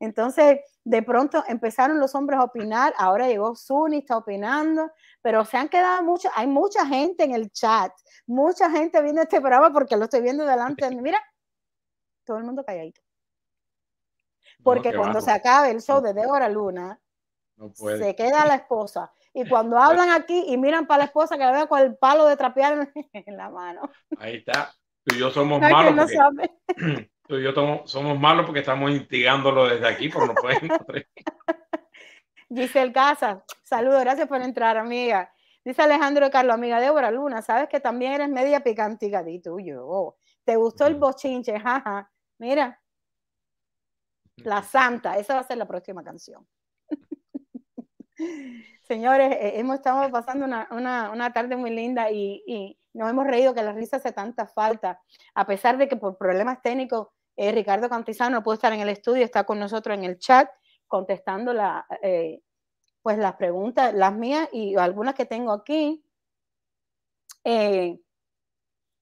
Entonces, de pronto empezaron los hombres a opinar, ahora llegó Sunny, está opinando, pero se han quedado muchos, hay mucha gente en el chat, mucha gente viendo este programa porque lo estoy viendo delante de mí. Mira, todo el mundo calladito. Porque No, cuando se acabe el show de Débora Luna, no puede. se queda la esposa. Y cuando hablan aquí y miran para la esposa que la veo con el palo de trapear en la mano. Ahí está. Tú y yo somos malos no porque tú y yo tomo- somos malos porque estamos instigándolo desde aquí, pero no pueden. Giselle Casa, saludos, gracias por entrar, amiga. Dice Alejandro de Carlos, amiga Débora Luna, sabes que también eres media picantica y tú yo. ¿Te gustó el bochinche? Jaja. Mira, la santa, esa va a ser la próxima canción. Señores, eh, hemos estado pasando una, una- tarde muy linda y, y nos hemos reído que la risa hace tanta falta, a pesar de que por problemas técnicos eh, Ricardo Cantizano no pudo estar en el estudio, está con nosotros en el chat contestando la, eh, pues las preguntas, las mías y algunas que tengo aquí,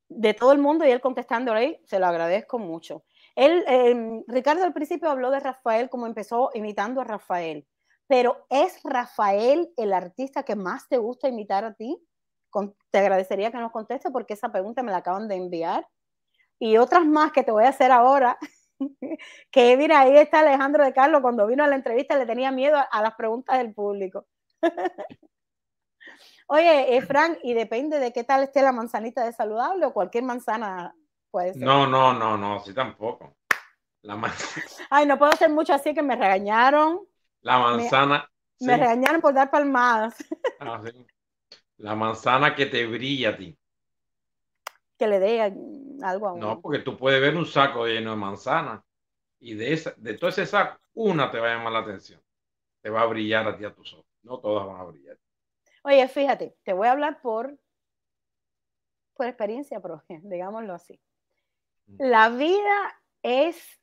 de todo el mundo y él contestando ahí, se lo agradezco mucho. Ricardo al principio habló de Rafael como empezó imitando a Rafael, pero ¿es Rafael el artista que más te gusta imitar a ti? Con- te agradecería que nos conteste porque esa pregunta me la acaban de enviar. Y otras más que te voy a hacer ahora, que mira, ahí está Alejandro de Carlos, cuando vino a la entrevista le tenía miedo a, a las preguntas del público. Oye, eh, Frank, y depende de qué tal esté la manzanita de saludable o cualquier manzana puede ser. No, no, no, no, sí tampoco. La, man- Ay, no puedo hacer mucho así que me regañaron. La manzana. Me sí, regañaron por dar palmadas. ah, sí. La manzana que te brilla a ti. Que le dé mm, algo a uno. No, porque tú puedes ver un saco lleno de manzanas y de, esa, de todo ese saco, una te va a llamar la atención. Te va a brillar a ti a tus ojos. No todas van a brillar. Oye, fíjate, te voy a hablar por, por experiencia propia, digámoslo así. La vida es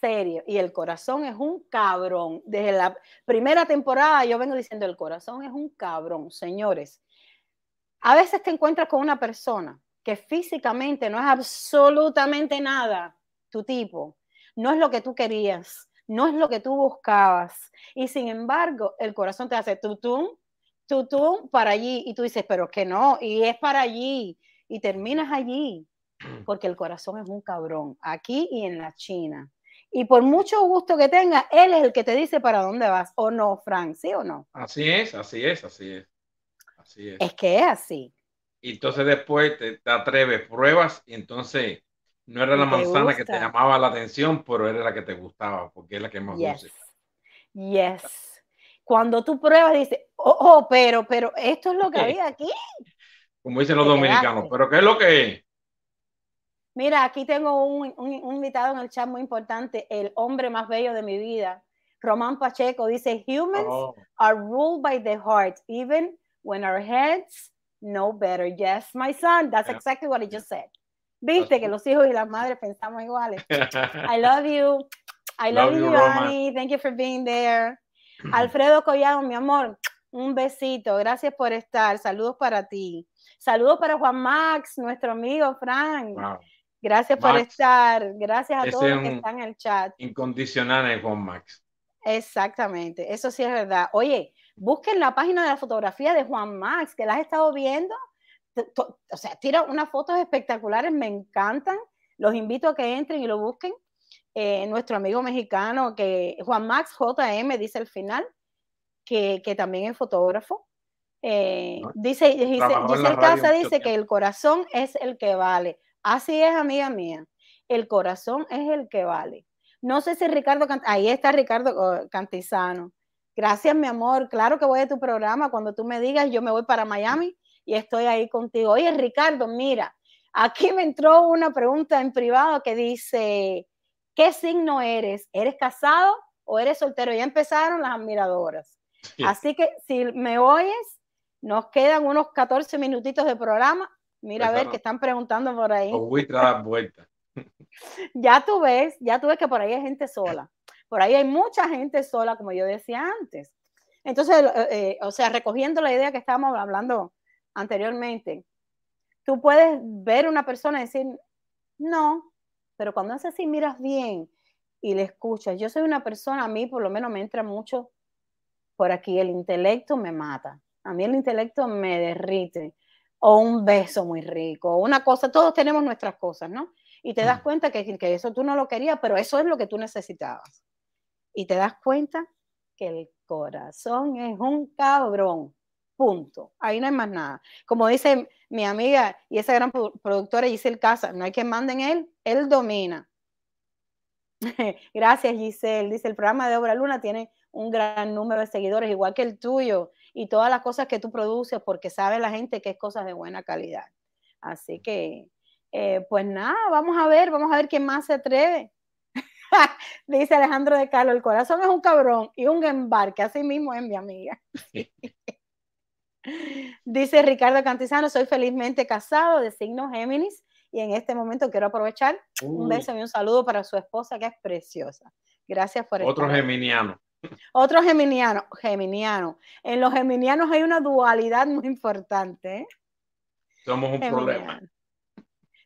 serio y el corazón es un cabrón. Desde la primera temporada yo vengo diciendo el corazón es un cabrón, señores. A veces te encuentras con una persona que físicamente no es absolutamente nada tu tipo, no es lo que tú querías, no es lo que tú buscabas y sin embargo el corazón te hace tutum, tutum para allí y tú dices, pero que no, y es para allí y terminas allí porque el corazón es un cabrón, aquí y en la China. Y por mucho gusto que tenga, él es el que te dice para dónde vas, o no, Frank, ¿sí o no? Así es, así es, así es. Así es. Es que es así. Y entonces después te, te atreves, pruebas, y entonces no era la manzana que te llamaba la atención, pero era la que te gustaba, porque es la que más Yes. dulce. Yes. Cuando tú pruebas, dices, oh, oh, pero, pero esto es lo que había aquí. Como dicen los dominicanos, pero ¿qué es lo que es? Mira, aquí tengo un, un- un invitado en el chat muy importante, el hombre más bello de mi vida. Román Pacheco dice, humans Oh, are ruled by the heart, even when our heads know better. Yes, my son, that's Yeah. exactly what I just said. Viste That's que los hijos y las madres pensamos iguales. I love you. I love, Love you. Giovanni. Thank you for being there. Alfredo Collado, mi amor, un besito. Gracias por estar. Saludos para ti. Saludos para Juan Max, nuestro amigo Frank. Wow. Gracias por estar. Gracias a todos los que están en el chat. Incondicional Juan Max. Exactamente, eso sí es verdad. Oye, busquen la página de la fotografía de Juan Max, que la has estado viendo. O sea, tira unas fotos espectaculares, me encantan. Los invito a que entren y lo busquen. Eh, nuestro amigo mexicano, que Juan Max JM dice al final, que, que también es fotógrafo. Eh, Ah, dice, dice radio Casa dice que el corazón es el que vale. Así es, amiga mía. El corazón es el que vale. No sé si Ricardo, Cant- ahí está Ricardo oh, Cantizano. Gracias, mi amor. Claro que voy a tu programa. Cuando tú me digas, yo me voy para Miami y estoy ahí contigo. Oye, Ricardo, mira, aquí me entró una pregunta en privado que dice, ¿qué signo eres? ¿Eres casado o eres soltero. Ya empezaron las admiradoras. Así que si me oyes, nos quedan unos 14 minutitos de programa. Mira a ver que están preguntando por ahí. vuelta. ya tú ves, ya tú ves que por ahí hay gente sola. Por ahí hay mucha gente sola, como yo decía antes. Entonces, eh, eh, o sea, recogiendo la idea que estábamos hablando anteriormente, tú puedes ver una persona y decir, no, pero cuando haces así, miras bien y le escuchas. Yo soy una persona, a mí por lo menos me entra mucho por aquí, el intelecto me mata. A mí el intelecto me derrite. O un beso muy rico, o una cosa, todos tenemos nuestras cosas, ¿no? Y te das mm. cuenta que, que eso tú no lo querías, pero eso es lo que tú necesitabas. Y te das cuenta que el corazón es un cabrón. Punto. Ahí no hay más nada. Como dice mi amiga y esa gran productora Giselle Casa, no hay que manden él, él domina. Gracias Giselle. Dice, el programa de Obra Luna tiene un gran número de seguidores, igual que el tuyo, y todas las cosas que tú produces, porque sabe la gente que es cosas de buena calidad. Así que, eh, pues nada, vamos a ver, vamos a ver quién más se atreve. Dice Alejandro de Carlos, el corazón es un cabrón y un embarque, así mismo es mi amiga. Dice Ricardo Cantizano, soy felizmente casado de signo Géminis y en este momento quiero aprovechar un beso y un saludo para su esposa que es preciosa. Gracias por Otro geminiano. Otro geminiano, geminiano. En los geminianos hay una dualidad muy importante. ¿eh? Somos un problema.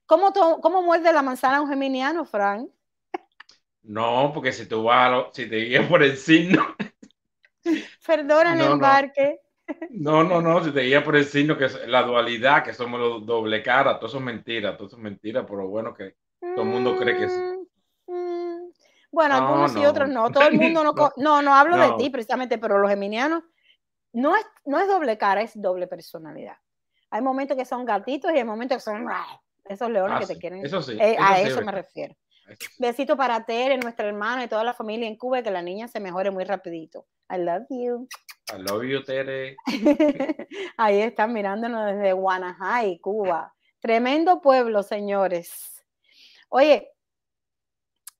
¿Cómo, ¿Cómo muerde la manzana un geminiano, Frank? No, porque si tú vas, si te guías por el signo. Perdona el embarque. No, no, no, si te guías por el signo, que es la dualidad, que somos los doble cara, todo eso es mentira, todo eso es mentira, pero bueno que todo el mundo cree que sí. Bueno, algunos y otros no, todo el mundo no, no, no, hablo de ti precisamente, pero los geminianos no es, no es doble cara, es doble personalidad. Hay momentos que son gatitos y hay momentos que son esos leones ah, que te quieren. Eso sí. Eh, a eso me refiero. Besito para Tere, nuestra hermana y toda la familia en Cuba, que la niña se mejore muy rapidito. I love you. I love you, Tere. Ahí están mirándonos desde Guanajay, Cuba. Tremendo pueblo, señores. Oye,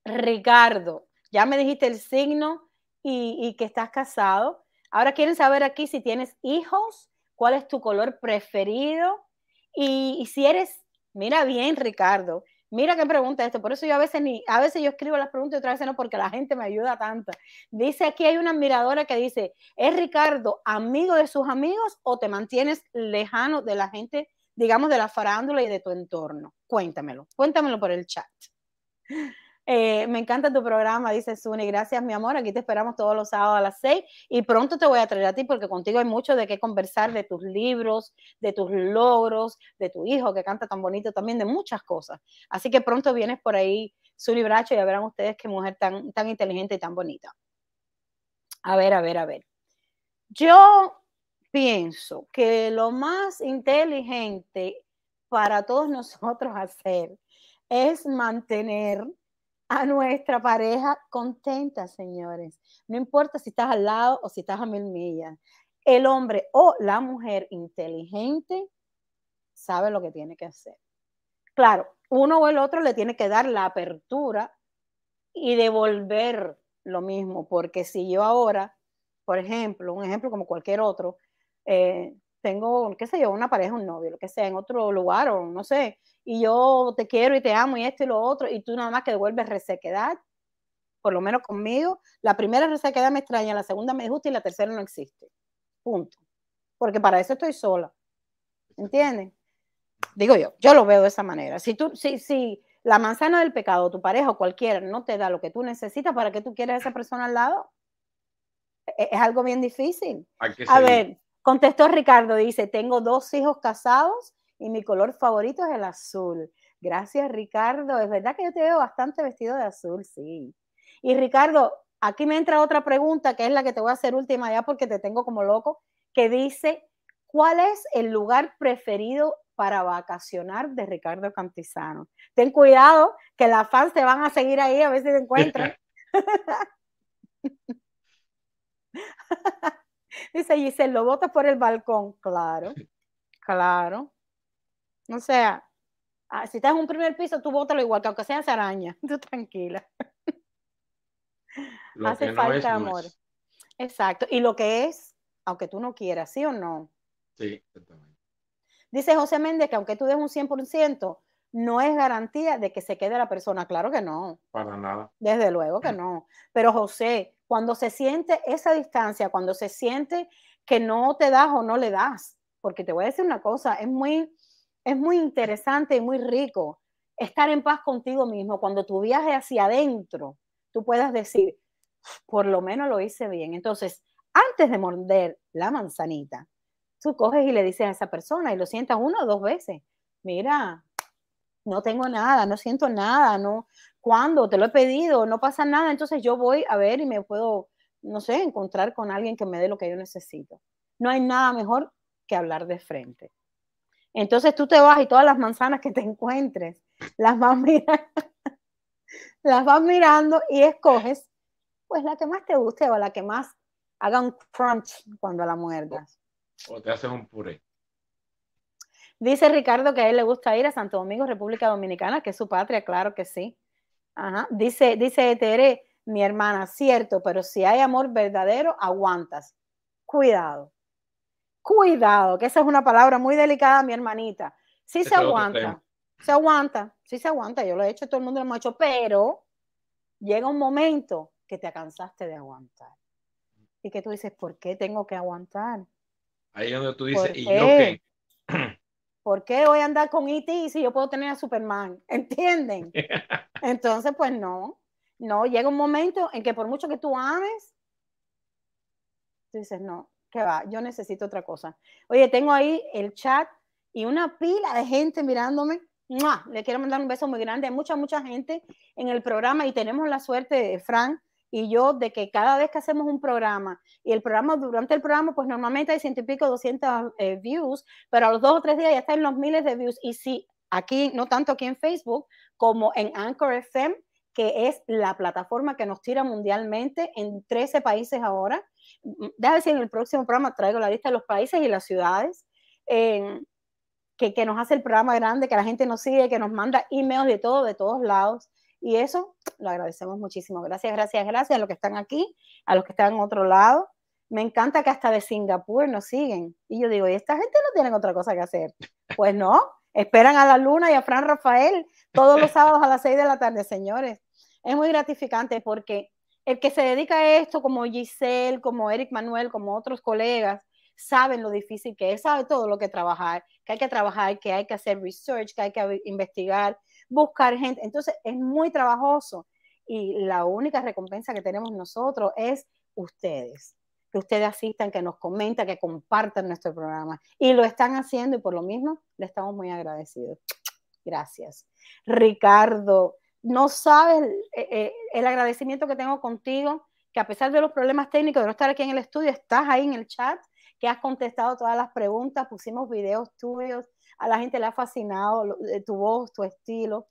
Ricardo, ya me dijiste el signo y, que estás casado. Ahora quieren saber aquí si tienes hijos, cuál es tu color preferido y, si eres, mira bien, Ricardo, Mira qué pregunta esto, por eso yo a veces ni, a veces yo escribo las preguntas y otras veces no, porque la gente me ayuda tanto. Dice aquí hay una admiradora que dice, ¿es Ricardo amigo de sus amigos o te mantienes lejano de la gente, digamos, de la farándula y de tu entorno? Cuéntamelo, cuéntamelo por el chat. Eh, me encanta tu programa, dice Suni. Gracias, mi amor. Aquí te esperamos todos los sábados a las seis y pronto te voy a traer a ti porque contigo hay mucho de qué conversar de tus libros, de tus logros, de tu hijo que canta tan bonito también, de muchas cosas. Así que pronto vienes por ahí, Suni Bracho, y ya verán ustedes qué mujer tan, tan inteligente y tan bonita. A ver, a ver, a ver. Yo pienso que lo más inteligente para todos nosotros hacer es mantener a nuestra pareja contenta, señores. No importa si estás al lado o si estás a mil millas. El hombre o la mujer inteligente sabe lo que tiene que hacer. Claro, uno o el otro le tiene que dar la apertura y devolver lo mismo, porque si yo ahora, por ejemplo, un ejemplo como cualquier otro, eh, tengo, qué sé yo, una pareja, un novio, lo que sea, en otro lugar o no sé, y yo te quiero y te amo y esto y lo otro, y tú nada más que devuelves resequedad, por lo menos conmigo, la primera resequedad me extraña, la segunda me gusta y la tercera no existe. Punto. Porque para eso estoy sola. ¿Entiendes? Digo yo, yo lo veo de esa manera. Si tú, si, si la manzana del pecado, tu pareja o cualquiera no te da lo que tú necesitas, ¿para qué tú quieres a esa persona al lado? Es, es algo bien difícil. A ver, Contestó Ricardo, dice, tengo dos hijos casados y mi color favorito es el azul. Gracias, Ricardo. Es verdad que yo te veo bastante vestido de azul, sí. Y Ricardo, aquí me entra otra pregunta, que es la que te voy a hacer última ya porque te tengo como loco, que dice, ¿cuál es el lugar preferido para vacacionar de Ricardo Cantizano? Ten cuidado, que las fans te van a seguir ahí a ver si te encuentran. Dice Giselle, lo botas por el balcón. Claro, claro. O sea, ah, si estás en un primer piso, tú bótalo igual, que aunque sea araña. Tú tranquila. Lo Hace no falta amor. Exacto. Y lo que es, aunque tú no quieras, ¿sí o no? Sí, exactamente. Dice José Méndez que aunque tú des un 100%, no es garantía de que se quede la persona. Claro que no. Para nada. Desde luego que no. Pero José, cuando se siente esa distancia, cuando se siente que no te das o no le das, porque te voy a decir una cosa, es muy, es muy interesante y muy rico estar en paz contigo mismo. Cuando tu viaje hacia adentro, tú puedas decir, por lo menos lo hice bien. Entonces, antes de morder la manzanita, tú coges y le dices a esa persona y lo sientas una o dos veces. Mira, no tengo nada, no siento nada, no, cuando te lo he pedido, no pasa nada, entonces yo voy a ver y me puedo, no sé, encontrar con alguien que me dé lo que yo necesito. No hay nada mejor que hablar de frente. Entonces tú te vas y todas las manzanas que te encuentres, las vas mirando, las vas mirando y escoges pues la que más te guste o la que más haga un crunch cuando la muerdas. O te haces un puré. Dice Ricardo que a él le gusta ir a Santo Domingo, República Dominicana, que es su patria, claro que sí. Ajá. Dice, dice Tere, mi hermana, cierto, pero si hay amor verdadero, aguantas. Cuidado. Cuidado, que esa es una palabra muy delicada, mi hermanita. Sí se aguanta, se aguanta, sí se aguanta. Yo lo he hecho, todo el mundo lo hemos hecho, pero llega un momento que te cansaste de aguantar. Y que tú dices, ¿por qué tengo que aguantar? Ahí es donde tú dices, ¿Por ¿y yo qué? ¿Por qué voy a andar con E.T. si yo puedo tener a Superman? ¿Entienden? Entonces, pues no. No, llega un momento en que por mucho que tú ames, tú dices, no, que va, yo necesito otra cosa. Oye, tengo ahí el chat y una pila de gente mirándome. ¡Mua! Le quiero mandar un beso muy grande. Hay mucha, mucha gente en el programa y tenemos la suerte, Fran y yo, de que cada vez que hacemos un programa y el programa, durante el programa, pues normalmente hay ciento y pico, 200 eh, views, pero a los dos o tres días ya están los miles de views. Y sí, aquí, no tanto aquí en Facebook como en Anchor FM, que es la plataforma que nos tira mundialmente en 13 países ahora. Déjame ver si en el próximo programa traigo la lista de los países y las ciudades. Eh, que, que, nos hace el programa grande, que la gente nos sigue, que nos manda emails de todo, de todos lados. Y eso lo agradecemos muchísimo. Gracias, gracias, gracias a los que están aquí, a los que están en otro lado. Me encanta que hasta de Singapur nos siguen. Y yo digo, ¿y esta gente no tienen otra cosa que hacer? Pues no, esperan a la Luna y a Fran Rafael todos los sábados a las 6 de la tarde, señores. Es muy gratificante porque el que se dedica a esto, como Giselle, como Eric Manuel, como otros colegas, saben lo difícil que es, sabe todo lo que trabajar, que hay que trabajar, que hay que hacer research, que hay que investigar, buscar gente. Entonces es muy trabajoso y la única recompensa que tenemos nosotros es ustedes, que ustedes asistan, que nos comentan, que compartan nuestro programa. Y lo están haciendo y por lo mismo le estamos muy agradecidos. Gracias. Ricardo, no sabes eh, eh, el agradecimiento que tengo contigo, que a pesar de los problemas técnicos de no estar aquí en el estudio, estás ahí en el chat, que has contestado todas las preguntas, pusimos videos tuyos, a la gente le ha fascinado lo, tu voz, tu estilo,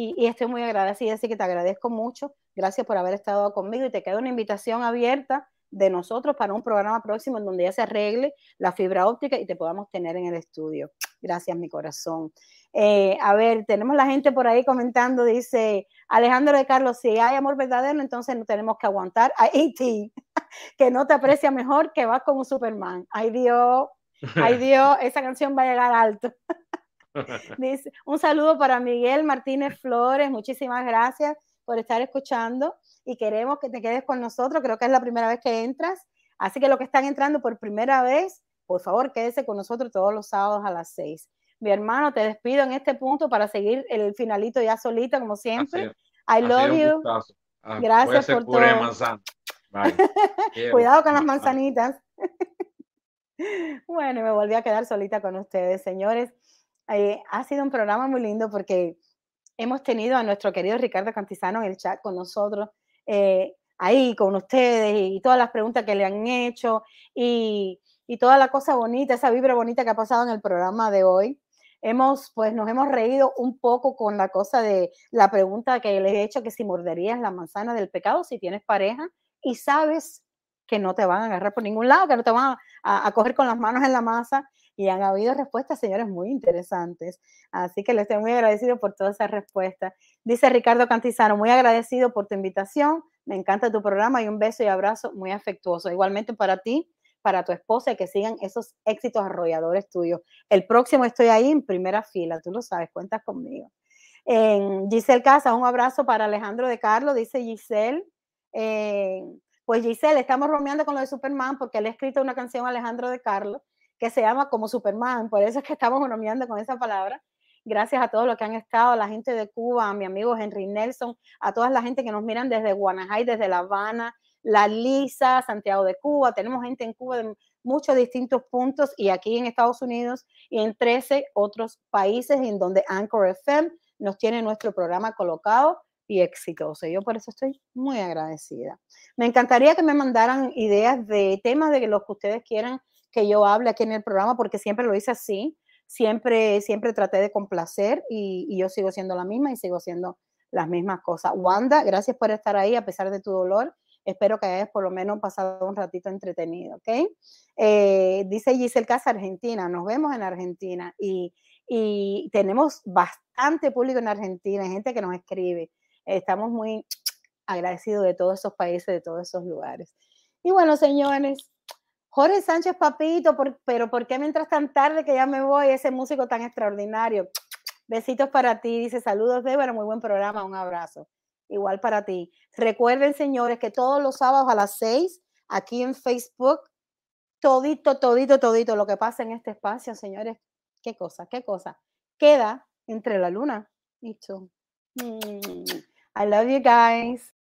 y, estoy muy agradecida, así que te agradezco mucho, gracias por haber estado conmigo y te queda una invitación abierta de nosotros para un programa próximo en donde ya se arregle la fibra óptica y te podamos tener en el estudio. Gracias, mi corazón. Eh, a ver, tenemos la gente por ahí comentando, dice Alejandro de Carlos, si hay amor verdadero, entonces no tenemos que aguantar a E.T., que no te aprecia mejor que vas como Superman. Ay Dios, ay Dios, esa canción va a llegar alto. dice, un saludo para Miguel Martínez Flores, muchísimas gracias por estar escuchando y queremos que te quedes con nosotros, creo que es la primera vez que entras, así que los que están entrando por primera vez, por favor, quédese con nosotros todos los sábados a las seis. Mi hermano, te despido en este punto para seguir el finalito ya solita, como siempre. I love you. Ah, Gracias por todo. Cuidado con las manzanitas. bueno, me volví a quedar solita con ustedes, señores. Eh, ha sido un programa muy lindo porque hemos tenido a nuestro querido Ricardo Cantizano en el chat con nosotros, eh, ahí con ustedes y todas las preguntas que le han hecho y, y toda la cosa bonita, esa vibra bonita que ha pasado en el programa de hoy. Hemos, pues nos hemos reído un poco con la cosa de la pregunta que les he hecho, que si morderías la manzana del pecado, si tienes pareja y sabes que no te van a agarrar por ningún lado, que no te van a, coger con las manos en la masa. Y han habido respuestas, señores, muy interesantes. Así que les estoy muy agradecido por todas esas respuestas. Dice Ricardo Cantizano, muy agradecido por tu invitación. Me encanta tu programa y un beso y abrazo muy afectuoso. Igualmente para ti, para tu esposa y que sigan esos éxitos arrolladores tuyos. El próximo estoy ahí en primera fila, tú lo sabes, cuentas conmigo. Giselle Casa, un abrazo para Alejandro de Carlos, dice Giselle. Eh, pues Giselle, estamos romeando con lo de Superman porque le he escrito una canción a Alejandro de Carlos que se llama como Superman, por eso es que estamos bromeando con esa palabra. Gracias a todos los que han estado, a la gente de Cuba, a mi amigo Henry Nelson, a toda la gente que nos miran desde Guanajay, desde La Habana, La Lisa, Santiago de Cuba. Tenemos gente en Cuba de muchos distintos puntos y aquí en Estados Unidos y en 13 otros países en donde Anchor FM nos tiene nuestro programa colocado y exitoso. Yo por eso estoy muy agradecida. Me encantaría que me mandaran ideas de temas de los que ustedes quieran que yo hable aquí en el programa, porque siempre lo hice así, siempre, siempre traté de complacer y, yo sigo siendo la misma y sigo haciendo las mismas cosas. Wanda, gracias por estar ahí a pesar de tu dolor. Espero que hayas por lo menos pasado un ratito entretenido, ¿ok? Eh, dice Giselle Casa, Argentina. Nos vemos en Argentina y, y tenemos bastante público en Argentina, gente que nos escribe. Estamos muy agradecidos de todos esos países, de todos esos lugares. Y bueno, señores, Jorge Sánchez Papito, pero ¿por qué mientras tan tarde que ya me voy ese músico tan extraordinario? Besitos para ti, dice saludos Débora, muy buen programa, un abrazo. Igual para ti. Recuerden, señores, que todos los sábados a las seis, aquí en Facebook, todito, todito, todito lo que pasa en este espacio, señores, qué cosa, qué cosa, queda entre la luna y tú. I love you guys.